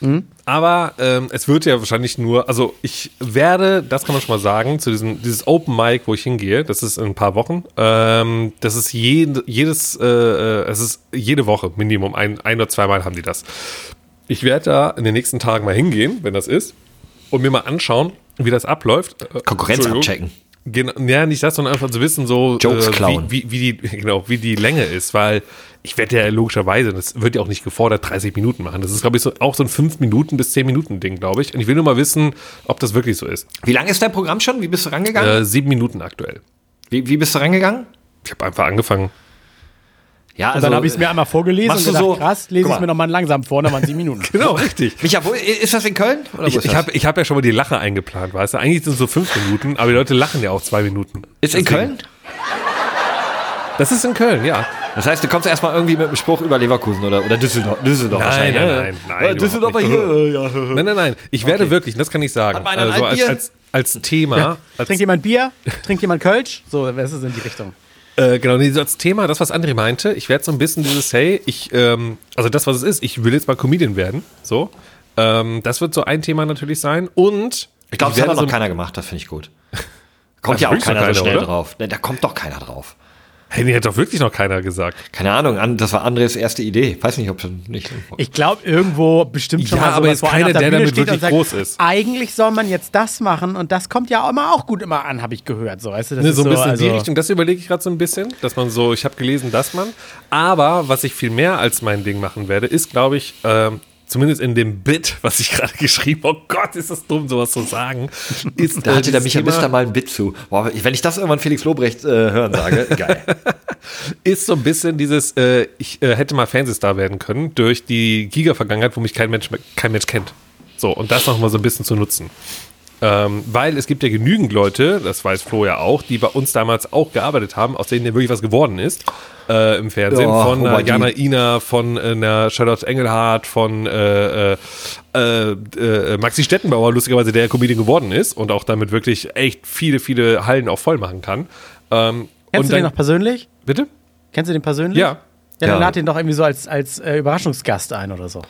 Speaker 1: Mhm. Aber ähm, es wird ja wahrscheinlich nur, also ich werde, das kann man schon mal sagen, zu diesem dieses Open Mic, wo ich hingehe, das ist in ein paar Wochen. Ähm, das ist jed, jedes, äh, äh es ist jede Woche Minimum ein, ein oder zweimal haben die das. Ich werde da in den nächsten Tagen mal hingehen, wenn das ist, und mir mal anschauen, wie das abläuft.
Speaker 2: Konkurrenz abchecken.
Speaker 1: Genau, ja, nicht das, sondern einfach zu wissen, so
Speaker 2: Jokes
Speaker 1: äh, wie, wie, wie, die, genau, wie die Länge ist, weil ich werde ja logischerweise, das wird ja auch nicht gefordert, 30 Minuten machen. Das ist, glaube ich, so, auch so ein 5 Minuten bis 10 Minuten Ding, glaube ich. Und ich will nur mal wissen, ob das wirklich so ist.
Speaker 2: Wie lang ist dein Programm schon? Wie bist du rangegangen?
Speaker 1: Äh, sieben Minuten aktuell.
Speaker 2: Wie, wie bist du rangegangen?
Speaker 1: Ich habe einfach angefangen.
Speaker 4: Ja, also, und dann habe ich es mir einmal vorgelesen und gedacht,
Speaker 2: so,
Speaker 4: krass, lese ich es mir nochmal langsam vor, dann waren sieben Minuten.
Speaker 1: genau, richtig.
Speaker 2: Micha, wo, ist das in Köln?
Speaker 1: ich ich habe hab ja schon mal die Lache eingeplant, weißt du? Eigentlich sind es so fünf Minuten, aber die Leute lachen ja auch zwei Minuten.
Speaker 2: Ist Deswegen. in Köln?
Speaker 1: Das ist in Köln, ja.
Speaker 2: Das heißt, du kommst erstmal irgendwie mit einem Spruch über Leverkusen oder, oder Düsseldorf. Düsseldorf
Speaker 1: nein, nein, nein, nein, nein.
Speaker 2: Düsseldorfer hier. Ja.
Speaker 1: Nein, nein, nein. Ich werde okay. wirklich, das kann ich sagen. Also als, als, als Thema. Ja.
Speaker 4: Als Trinkt jemand Bier? Trinkt jemand Kölsch? So, das ist in die Richtung.
Speaker 1: Äh, genau, nee, als Thema, das, was André meinte, ich werde so ein bisschen dieses, hey, ich, ähm, also das, was es ist, ich will jetzt mal Comedian werden, so. Ähm, das wird so ein Thema natürlich sein und.
Speaker 2: Ich glaube, das hat noch so keiner gemacht, das finde ich gut. Kommt ja auch keiner, keiner so schnell oder? drauf. Da kommt doch keiner drauf.
Speaker 1: Hey, die hat doch wirklich noch keiner gesagt.
Speaker 2: Keine Ahnung, das war Andres erste Idee. Weiß nicht, ob schon nicht.
Speaker 4: Ich glaube, irgendwo bestimmt schon
Speaker 1: ja, mal aber jetzt keiner, der, der damit wirklich sagt, groß ist.
Speaker 4: Eigentlich soll man jetzt das machen und das kommt ja auch immer auch gut immer an, habe ich gehört. So, weißt du, das
Speaker 1: ne, so ein bisschen so, also in die Richtung, das überlege ich gerade so ein bisschen, dass man so, ich habe gelesen, dass man, aber was ich viel mehr als mein Ding machen werde, ist, glaube ich, ähm, zumindest in dem Bit, was ich gerade geschrieben habe, oh Gott, ist das dumm, sowas zu sagen.
Speaker 2: Ist, da hatte der Michael Mister mal ein Bit zu. Boah, wenn ich das irgendwann Felix Lobrecht äh, hören sage, geil.
Speaker 1: ist so ein bisschen dieses, äh, ich äh, hätte mal Fernsehstar werden können durch die Giga-Vergangenheit, wo mich kein Mensch, kein Mensch kennt. So, und das noch mal so ein bisschen zu nutzen. Ähm, weil es gibt ja genügend Leute, das weiß Flo ja auch, die bei uns damals auch gearbeitet haben, aus denen ja wirklich was geworden ist äh, im Fernsehen. Ja, von äh, Jana Ina, von äh, einer Charlotte Engelhardt, von äh, äh, äh, Maxi Stettenbauer, lustigerweise der Comedian geworden ist und auch damit wirklich echt viele, viele Hallen auch voll machen kann.
Speaker 4: Ähm, Kennst du dann, den noch persönlich?
Speaker 1: Bitte?
Speaker 4: Kennst du den persönlich?
Speaker 1: Ja.
Speaker 4: Ja, dann ja. lad den doch irgendwie so als, als Überraschungsgast ein oder so.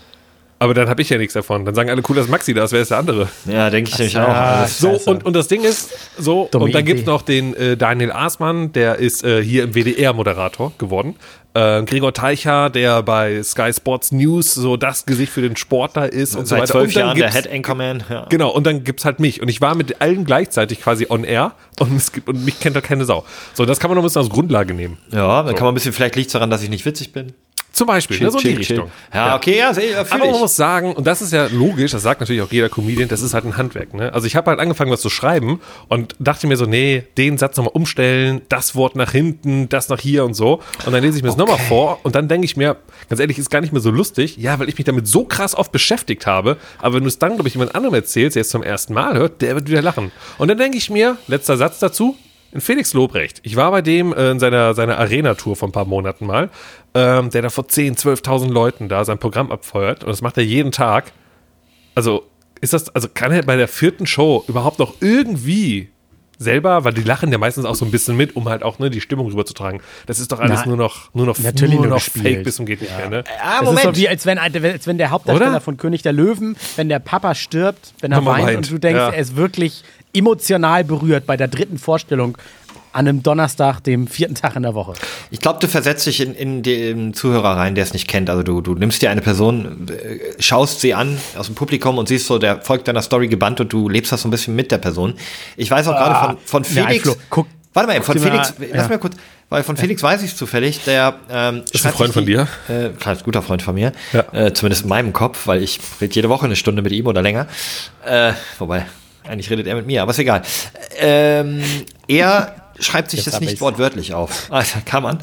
Speaker 1: Aber dann habe ich ja nichts davon. Dann sagen alle, cool, dass Maxi da ist. Wer ist der andere?
Speaker 2: Ja, denke ich nämlich auch.
Speaker 1: so, und, und das Ding ist, so, Dumme und dann gibt es noch den äh, Daniel Aßmann, der ist äh, hier im WDR-Moderator geworden. Äh, Gregor Teicher, der bei Sky Sports News so das Gesicht für den Sport da ist und, und so weiter.
Speaker 2: Seit zwölf Jahren der Head Anchorman.
Speaker 1: Ja. Genau, und dann gibt es halt mich. Und ich war mit allen gleichzeitig quasi on air und, es gibt, und mich kennt da keine Sau. So, das kann man noch ein bisschen als Grundlage nehmen.
Speaker 2: Ja, dann
Speaker 1: so.
Speaker 2: kann man ein bisschen, vielleicht liegt es daran, dass ich nicht witzig bin.
Speaker 1: Zum Beispiel, chill, ne, so chill, die Richtung.
Speaker 2: Ja, okay, ja, sehr,
Speaker 1: Aber man muss sagen, und das ist ja logisch, das sagt natürlich auch jeder Comedian, das ist halt ein Handwerk. Ne? Also ich habe halt angefangen, was zu schreiben und dachte mir so, nee, den Satz nochmal umstellen, das Wort nach hinten, das nach hier und so. Und dann lese ich mir das okay. nochmal vor und dann denke ich mir, ganz ehrlich, ist gar nicht mehr so lustig, ja, weil ich mich damit so krass oft beschäftigt habe. Aber wenn du es dann, glaube ich, jemand anderem erzählst, der es zum ersten Mal hört, der wird wieder lachen. Und dann denke ich mir, letzter Satz dazu, in Felix Lobrecht. Ich war bei dem äh, in seiner, seiner Arena-Tour vor ein paar Monaten mal, ähm, der da vor 10.000, 12.000 Leuten da sein Programm abfeuert und das macht er jeden Tag. Also ist das, also kann er bei der vierten Show überhaupt noch irgendwie selber, weil die lachen ja meistens auch so ein bisschen mit, um halt auch ne, die Stimmung rüberzutragen. Das ist doch alles Na, nur noch, nur noch,
Speaker 4: natürlich
Speaker 1: nur,
Speaker 4: nur
Speaker 1: noch Fake bis zum geht nicht ja. mehr. Ne?
Speaker 4: Ah, das ist so wie, als wenn, als wenn der Hauptdarsteller Oder? von König der Löwen, wenn der Papa stirbt, wenn er weint, weint, und du denkst, ja. er ist wirklich emotional berührt bei der dritten Vorstellung an einem Donnerstag, dem vierten Tag in der Woche.
Speaker 2: Ich glaube, du versetzt dich in, in den Zuhörer rein, der es nicht kennt. Also du, du nimmst dir eine Person, äh, schaust sie an aus dem Publikum und siehst so, der folgt deiner Story gebannt und du lebst das so ein bisschen mit der Person. Ich weiß auch ah, gerade von, von Felix. Nein, guck, warte mal, von Felix, mal, lass ja. mir kurz, weil von Felix weiß ich zufällig, der
Speaker 1: ähm, ist ein Freund von dir.
Speaker 2: Äh, klar, ist ein guter Freund von mir. Ja. Äh, zumindest in meinem Kopf, weil ich rede jede Woche eine Stunde mit ihm oder länger. Äh, wobei, eigentlich redet er mit mir, aber ist egal. Ähm, er schreibt sich Jetzt das nicht wortwörtlich auf. Also kann man.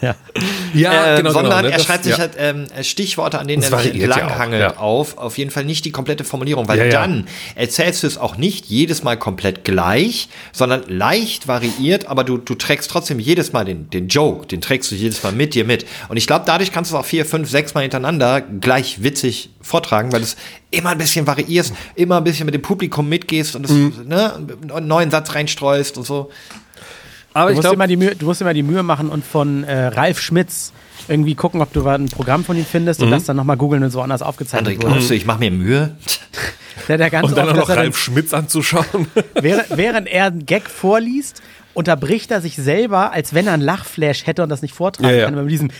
Speaker 4: Ja,
Speaker 2: ja äh, genau, Sondern genau, ne? er schreibt das, sich ja. halt ähm, Stichworte, an denen er sich entlanghangelt, ja auf. Auf jeden Fall nicht die komplette Formulierung, weil ja, dann erzählst du es auch nicht jedes Mal komplett gleich, sondern leicht variiert, aber du, du trägst trotzdem jedes Mal den, den Joke, den trägst du jedes Mal mit dir mit. Und ich glaube, dadurch kannst du es auch vier, fünf, sechs Mal hintereinander gleich witzig vortragen, weil du es immer ein bisschen variierst, immer ein bisschen mit dem Publikum mitgehst und es, mhm. ne, einen neuen Satz reinstreust und so.
Speaker 4: Aber du, musst glaub, immer die Mühe, du musst immer die Mühe machen und von äh, Ralf Schmitz irgendwie gucken, ob du ein Programm von ihm findest mhm. und das dann nochmal googeln und so anders aufgezeichnet
Speaker 2: André, glaubst du, ich mache mir Mühe?
Speaker 1: Der, der ganz und dann oft, auch noch Ralf Schmitz anzuschauen.
Speaker 4: Während, während er einen Gag vorliest, unterbricht er sich selber, als wenn er einen Lachflash hätte und das nicht vortragen ja, ja. kann. Mit diesem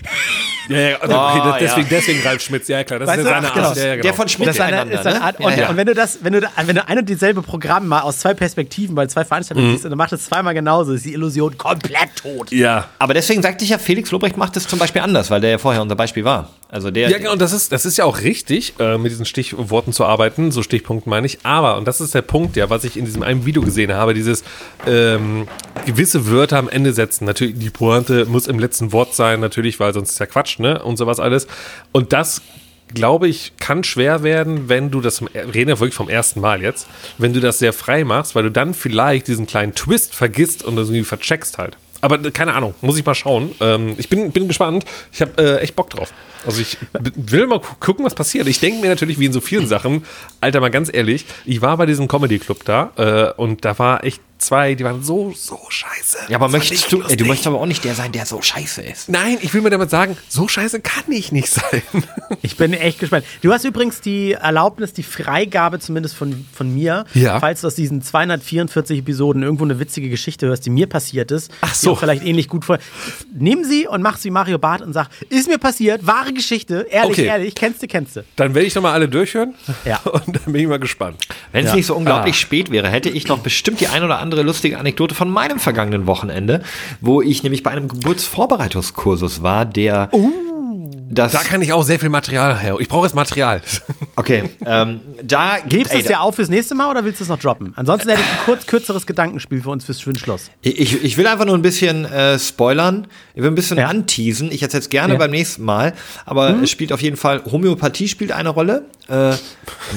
Speaker 1: Ja, ja, also, okay, oh, deswegen, ja. deswegen Ralf Schmitz, ja klar, das weißt ist ja seine Art. Genau.
Speaker 2: Ja, genau. Der von Schmitz ist eine, ist
Speaker 4: eine Art, ne? und, ja, und, wenn du das, wenn du, wenn du ein und dieselbe Programm mal aus zwei Perspektiven bei zwei Veranstaltungen mhm. siehst und du machst es zweimal genauso, ist die Illusion komplett tot.
Speaker 2: Ja. Aber deswegen sagte ich ja, Felix Lobrecht macht es zum Beispiel anders, weil der ja vorher unser Beispiel war. Also der.
Speaker 1: Ja, genau, das ist, das ist ja auch richtig, äh, mit diesen Stichworten zu arbeiten, so Stichpunkten meine ich. Aber, und das ist der Punkt, ja, was ich in diesem einen Video gesehen habe, dieses ähm, gewisse Wörter am Ende setzen. Natürlich, die Pointe muss im letzten Wort sein, natürlich, weil sonst ist ja Quatsch, ne? Und sowas alles. Und das glaube ich, kann schwer werden, wenn du das, wir reden ja wirklich vom ersten Mal jetzt, wenn du das sehr frei machst, weil du dann vielleicht diesen kleinen Twist vergisst und das irgendwie vercheckst halt. Aber keine Ahnung, muss ich mal schauen. Ähm, ich bin, bin gespannt. Ich habe äh, echt Bock drauf. Also ich will mal gucken, was passiert. Ich denke mir natürlich, wie in so vielen Sachen, Alter, mal ganz ehrlich, ich war bei diesem Comedy Club da äh, und da war echt zwei, die waren so, so scheiße.
Speaker 2: Ja, aber möchtest du, ey, du möchtest aber auch nicht der sein, der so scheiße ist.
Speaker 1: Nein, ich will mir damit sagen, so scheiße kann ich nicht sein.
Speaker 4: Ich bin echt gespannt. Du hast übrigens die Erlaubnis, die Freigabe zumindest von, von mir, ja. falls du aus diesen 244 Episoden irgendwo eine witzige Geschichte hörst, die mir passiert ist,
Speaker 1: Ach so.
Speaker 4: vielleicht ähnlich gut vor. Nimm sie und mach sie Mario Barth und sag, ist mir passiert, wahre Geschichte, ehrlich, okay. ehrlich, kennst du, kennst du.
Speaker 1: Dann werde ich nochmal alle durchhören.
Speaker 4: Ja.
Speaker 1: Und dann bin ich mal gespannt.
Speaker 2: Wenn es ja. nicht so unglaublich ah. spät wäre, hätte ich noch bestimmt die ein oder andere lustige Anekdote von meinem vergangenen Wochenende, wo ich nämlich bei einem Geburtsvorbereitungskursus war, der.
Speaker 1: Uh das da kann ich auch sehr viel Material her. Ich brauche jetzt Material.
Speaker 2: Okay, ähm, da
Speaker 4: Hebst du es ja auf fürs nächste Mal oder willst du es noch droppen? Ansonsten hätte ich ein kurz kürzeres Gedankenspiel für uns fürs Schluss.
Speaker 2: Ich, ich will einfach nur ein bisschen äh, spoilern. Ich will ein bisschen ja. anteasen. Ich erzähle es gerne ja. beim nächsten Mal. Aber mhm. es spielt auf jeden Fall, Homöopathie spielt eine Rolle. Äh,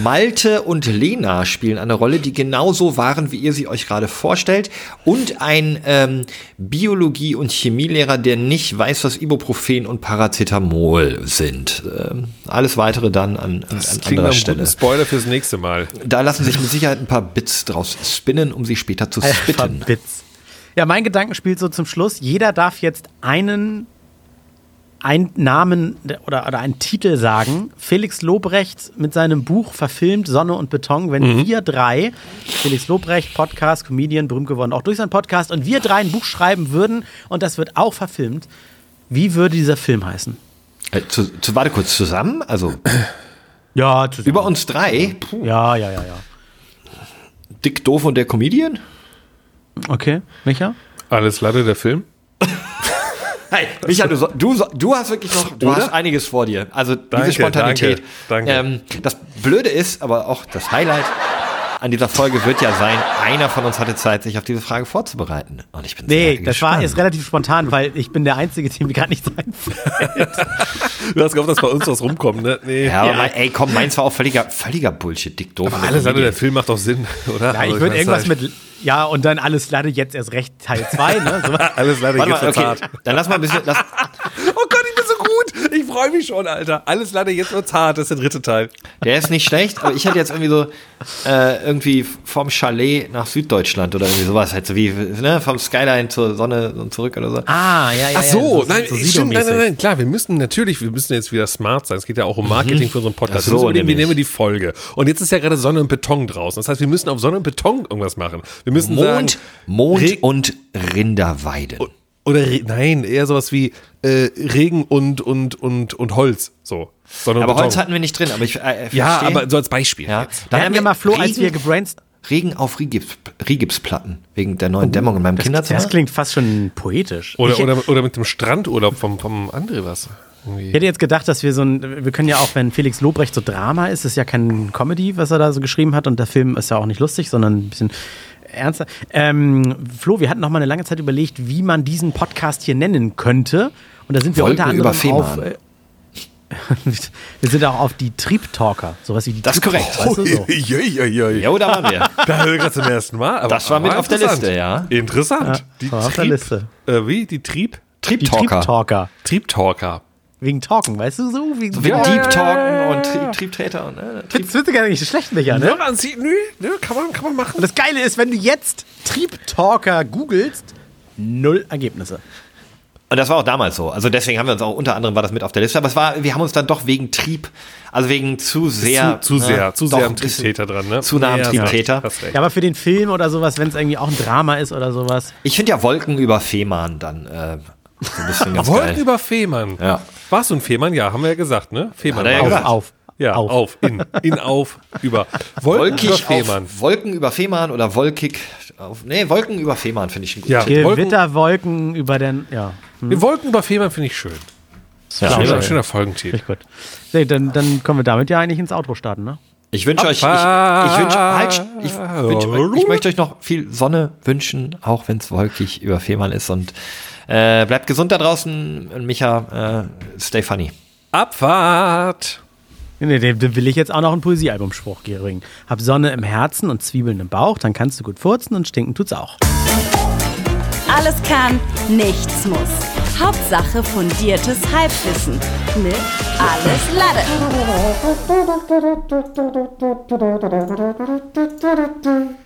Speaker 2: Malte und Lena spielen eine Rolle, die genauso waren, wie ihr sie euch gerade vorstellt. Und ein ähm, Biologie- und Chemielehrer, der nicht weiß, was Ibuprofen und Paracetamol Football sind. Ähm, alles weitere dann an, an, das an anderer Stelle.
Speaker 1: Spoiler fürs nächste Mal.
Speaker 2: Da lassen sich mit Sicherheit ein paar Bits draus spinnen, um sie später zu spitten. Bits.
Speaker 4: Ja, mein Gedankenspiel so zum Schluss. Jeder darf jetzt einen einen Namen oder, oder einen Titel sagen. Felix Lobrecht mit seinem Buch verfilmt Sonne und Beton. Wenn mhm. wir drei, Felix Lobrecht, Podcast, Comedian, berühmt geworden, auch durch seinen Podcast, und wir drei ein Buch schreiben würden und das wird auch verfilmt, wie würde dieser Film heißen?
Speaker 2: Äh, zu, zu, warte kurz, zusammen? Also.
Speaker 4: Ja,
Speaker 2: zusammen. Über uns drei?
Speaker 4: Puh. Ja, ja, ja, ja.
Speaker 2: Dick, doof und der Comedian?
Speaker 4: Okay, Micha?
Speaker 1: Alles Lade, der Film?
Speaker 2: Hey, Micha, du, du, du hast wirklich noch, du hast einiges vor dir. Also danke, diese Spontanität.
Speaker 1: Danke, danke. Ähm,
Speaker 2: das Blöde ist, aber auch das Highlight, an dieser Folge wird ja sein, einer von uns hatte Zeit, sich auf diese Frage vorzubereiten. Und ich bin
Speaker 4: Nee, das gespannt. war jetzt relativ spontan, weil ich bin der Einzige, dem mir gar nicht einfällt.
Speaker 1: du hast gehofft, dass bei uns was rumkommt, ne?
Speaker 2: Nee. Ja, aber ja. Mein, ey, komm, meins war auch völliger, völliger Bullshit, dick doof.
Speaker 1: Aber alles andere, der Film macht doch Sinn, oder?
Speaker 4: Ja, ich würde irgendwas mit ja, und dann alles leider jetzt erst recht Teil 2, ne? So.
Speaker 1: alles leider jetzt
Speaker 2: okay. Dann lass mal ein bisschen. Lass.
Speaker 1: oh Gott, ich freue mich schon, Alter. Alles leider jetzt nur zart, das ist der dritte Teil.
Speaker 2: Der ist nicht schlecht, aber ich hatte jetzt irgendwie so äh, irgendwie vom Chalet nach Süddeutschland oder irgendwie sowas, halt so wie ne, vom Skyline zur Sonne und zurück oder so.
Speaker 4: Ah, ja, ja.
Speaker 1: Ach so, ja, nein, so stimmt, nein, nein, nein, klar, wir müssen natürlich, wir müssen jetzt wieder smart sein. Es geht ja auch um Marketing mhm. für unseren Podcast. So, wir, wir nehmen die Folge. Und jetzt ist ja gerade Sonne und Beton draußen. Das heißt, wir müssen auf Sonne und Beton irgendwas machen. Wir müssen
Speaker 2: Mond,
Speaker 1: sagen,
Speaker 2: Mond und Rinderweiden.
Speaker 1: Oder nein, eher sowas wie äh, Regen und, und, und, und Holz. So.
Speaker 2: Sonne aber Holz hatten wir nicht drin, aber ich äh,
Speaker 1: Ja, aber so als Beispiel.
Speaker 4: Ja. Dann haben wir mal Flo, Regen, als wir gebrainstormt
Speaker 2: Regen auf Rigips, Rigipsplatten wegen der neuen oh, Dämmung in meinem
Speaker 4: das,
Speaker 2: Kinderzimmer.
Speaker 4: Das klingt fast schon poetisch.
Speaker 1: Oder, oder, oder mit dem Strandurlaub vom, vom André was.
Speaker 4: Ich hätte jetzt gedacht, dass wir so ein, wir können ja auch, wenn Felix Lobrecht so Drama ist, ist ja kein Comedy, was er da so geschrieben hat und der Film ist ja auch nicht lustig, sondern ein bisschen ernster. Ähm, Flo, wir hatten noch mal eine lange Zeit überlegt, wie man diesen Podcast hier nennen könnte. Und da sind wir
Speaker 2: Wolken
Speaker 4: unter anderem
Speaker 2: auf. Äh,
Speaker 4: wir sind auch auf die Triebtalker, sowas wie die
Speaker 2: Das ist korrekt. Weißt du, so.
Speaker 1: Jo,
Speaker 2: da waren wir.
Speaker 1: Da hören wir gerade zum ersten Mal.
Speaker 2: Aber das war mit auf der Liste, ja.
Speaker 1: Interessant. Ja,
Speaker 4: die war auf der Liste.
Speaker 1: Äh, wie? Die Trieb?
Speaker 2: Triebtalker.
Speaker 4: Triebtalker.
Speaker 1: Triebtalker.
Speaker 4: Wegen Talken, weißt du, so
Speaker 2: wie so wegen Deep Talken und Trieb, Triebtreter und
Speaker 4: Trieb. Das wird gar nicht schlecht, Micha, ne?
Speaker 1: Ja, nö, nö, kann man, kann man machen.
Speaker 4: Und das Geile ist, wenn du jetzt Triebtalker googelst, null Ergebnisse.
Speaker 2: Und das war auch damals so. Also deswegen haben wir uns auch unter anderem war das mit auf der Liste. Aber es war, wir haben uns dann doch wegen Trieb, also wegen zu sehr.
Speaker 1: Zu, zu ne, sehr, zu sehr am Triebtäter dran, ne?
Speaker 2: Zu nah am ja, Triebtäter.
Speaker 4: Ja, aber für den Film oder sowas, wenn es irgendwie auch ein Drama ist oder sowas.
Speaker 2: Ich finde ja Wolken über Fehmarn dann äh,
Speaker 1: Wolken geil. über Fehmarn.
Speaker 2: Ja.
Speaker 1: Warst du ein Fehmarn? Ja, haben wir ja gesagt, ne?
Speaker 2: Fehmarn. Ja
Speaker 1: auf, auf. Ja, auf. auf. in, in, auf, über.
Speaker 2: Wolken Wolkig über Fehmarn. Wolken über Fehmarn oder wolkig auf. Nee, Wolken über Fehmarn finde ich ein
Speaker 4: Ja, Gewitterwolken über den, ja.
Speaker 1: Hm. Wolken über Fehmarn finde ich schön.
Speaker 4: Ja, schöner, schöner Folgentitel. Gut. Nee, dann, dann können wir damit ja eigentlich ins Outro starten, ne?
Speaker 2: Ich wünsche euch, ich, ich, wünsche, halt, ich, wünsch, ich, möchte euch noch viel Sonne wünschen, auch wenn es wolkig über Fehmarn ist und äh, bleibt gesund da draußen und Micha, äh, stay funny.
Speaker 1: Abfahrt!
Speaker 4: Nee, dem will ich jetzt auch noch einen Poesiealbumspruch bringen. Hab Sonne im Herzen und Zwiebeln im Bauch, dann kannst du gut furzen und stinken tut's auch.
Speaker 3: Alles kann, nichts muss. Hauptsache fundiertes Halbwissen mit Alles Lade.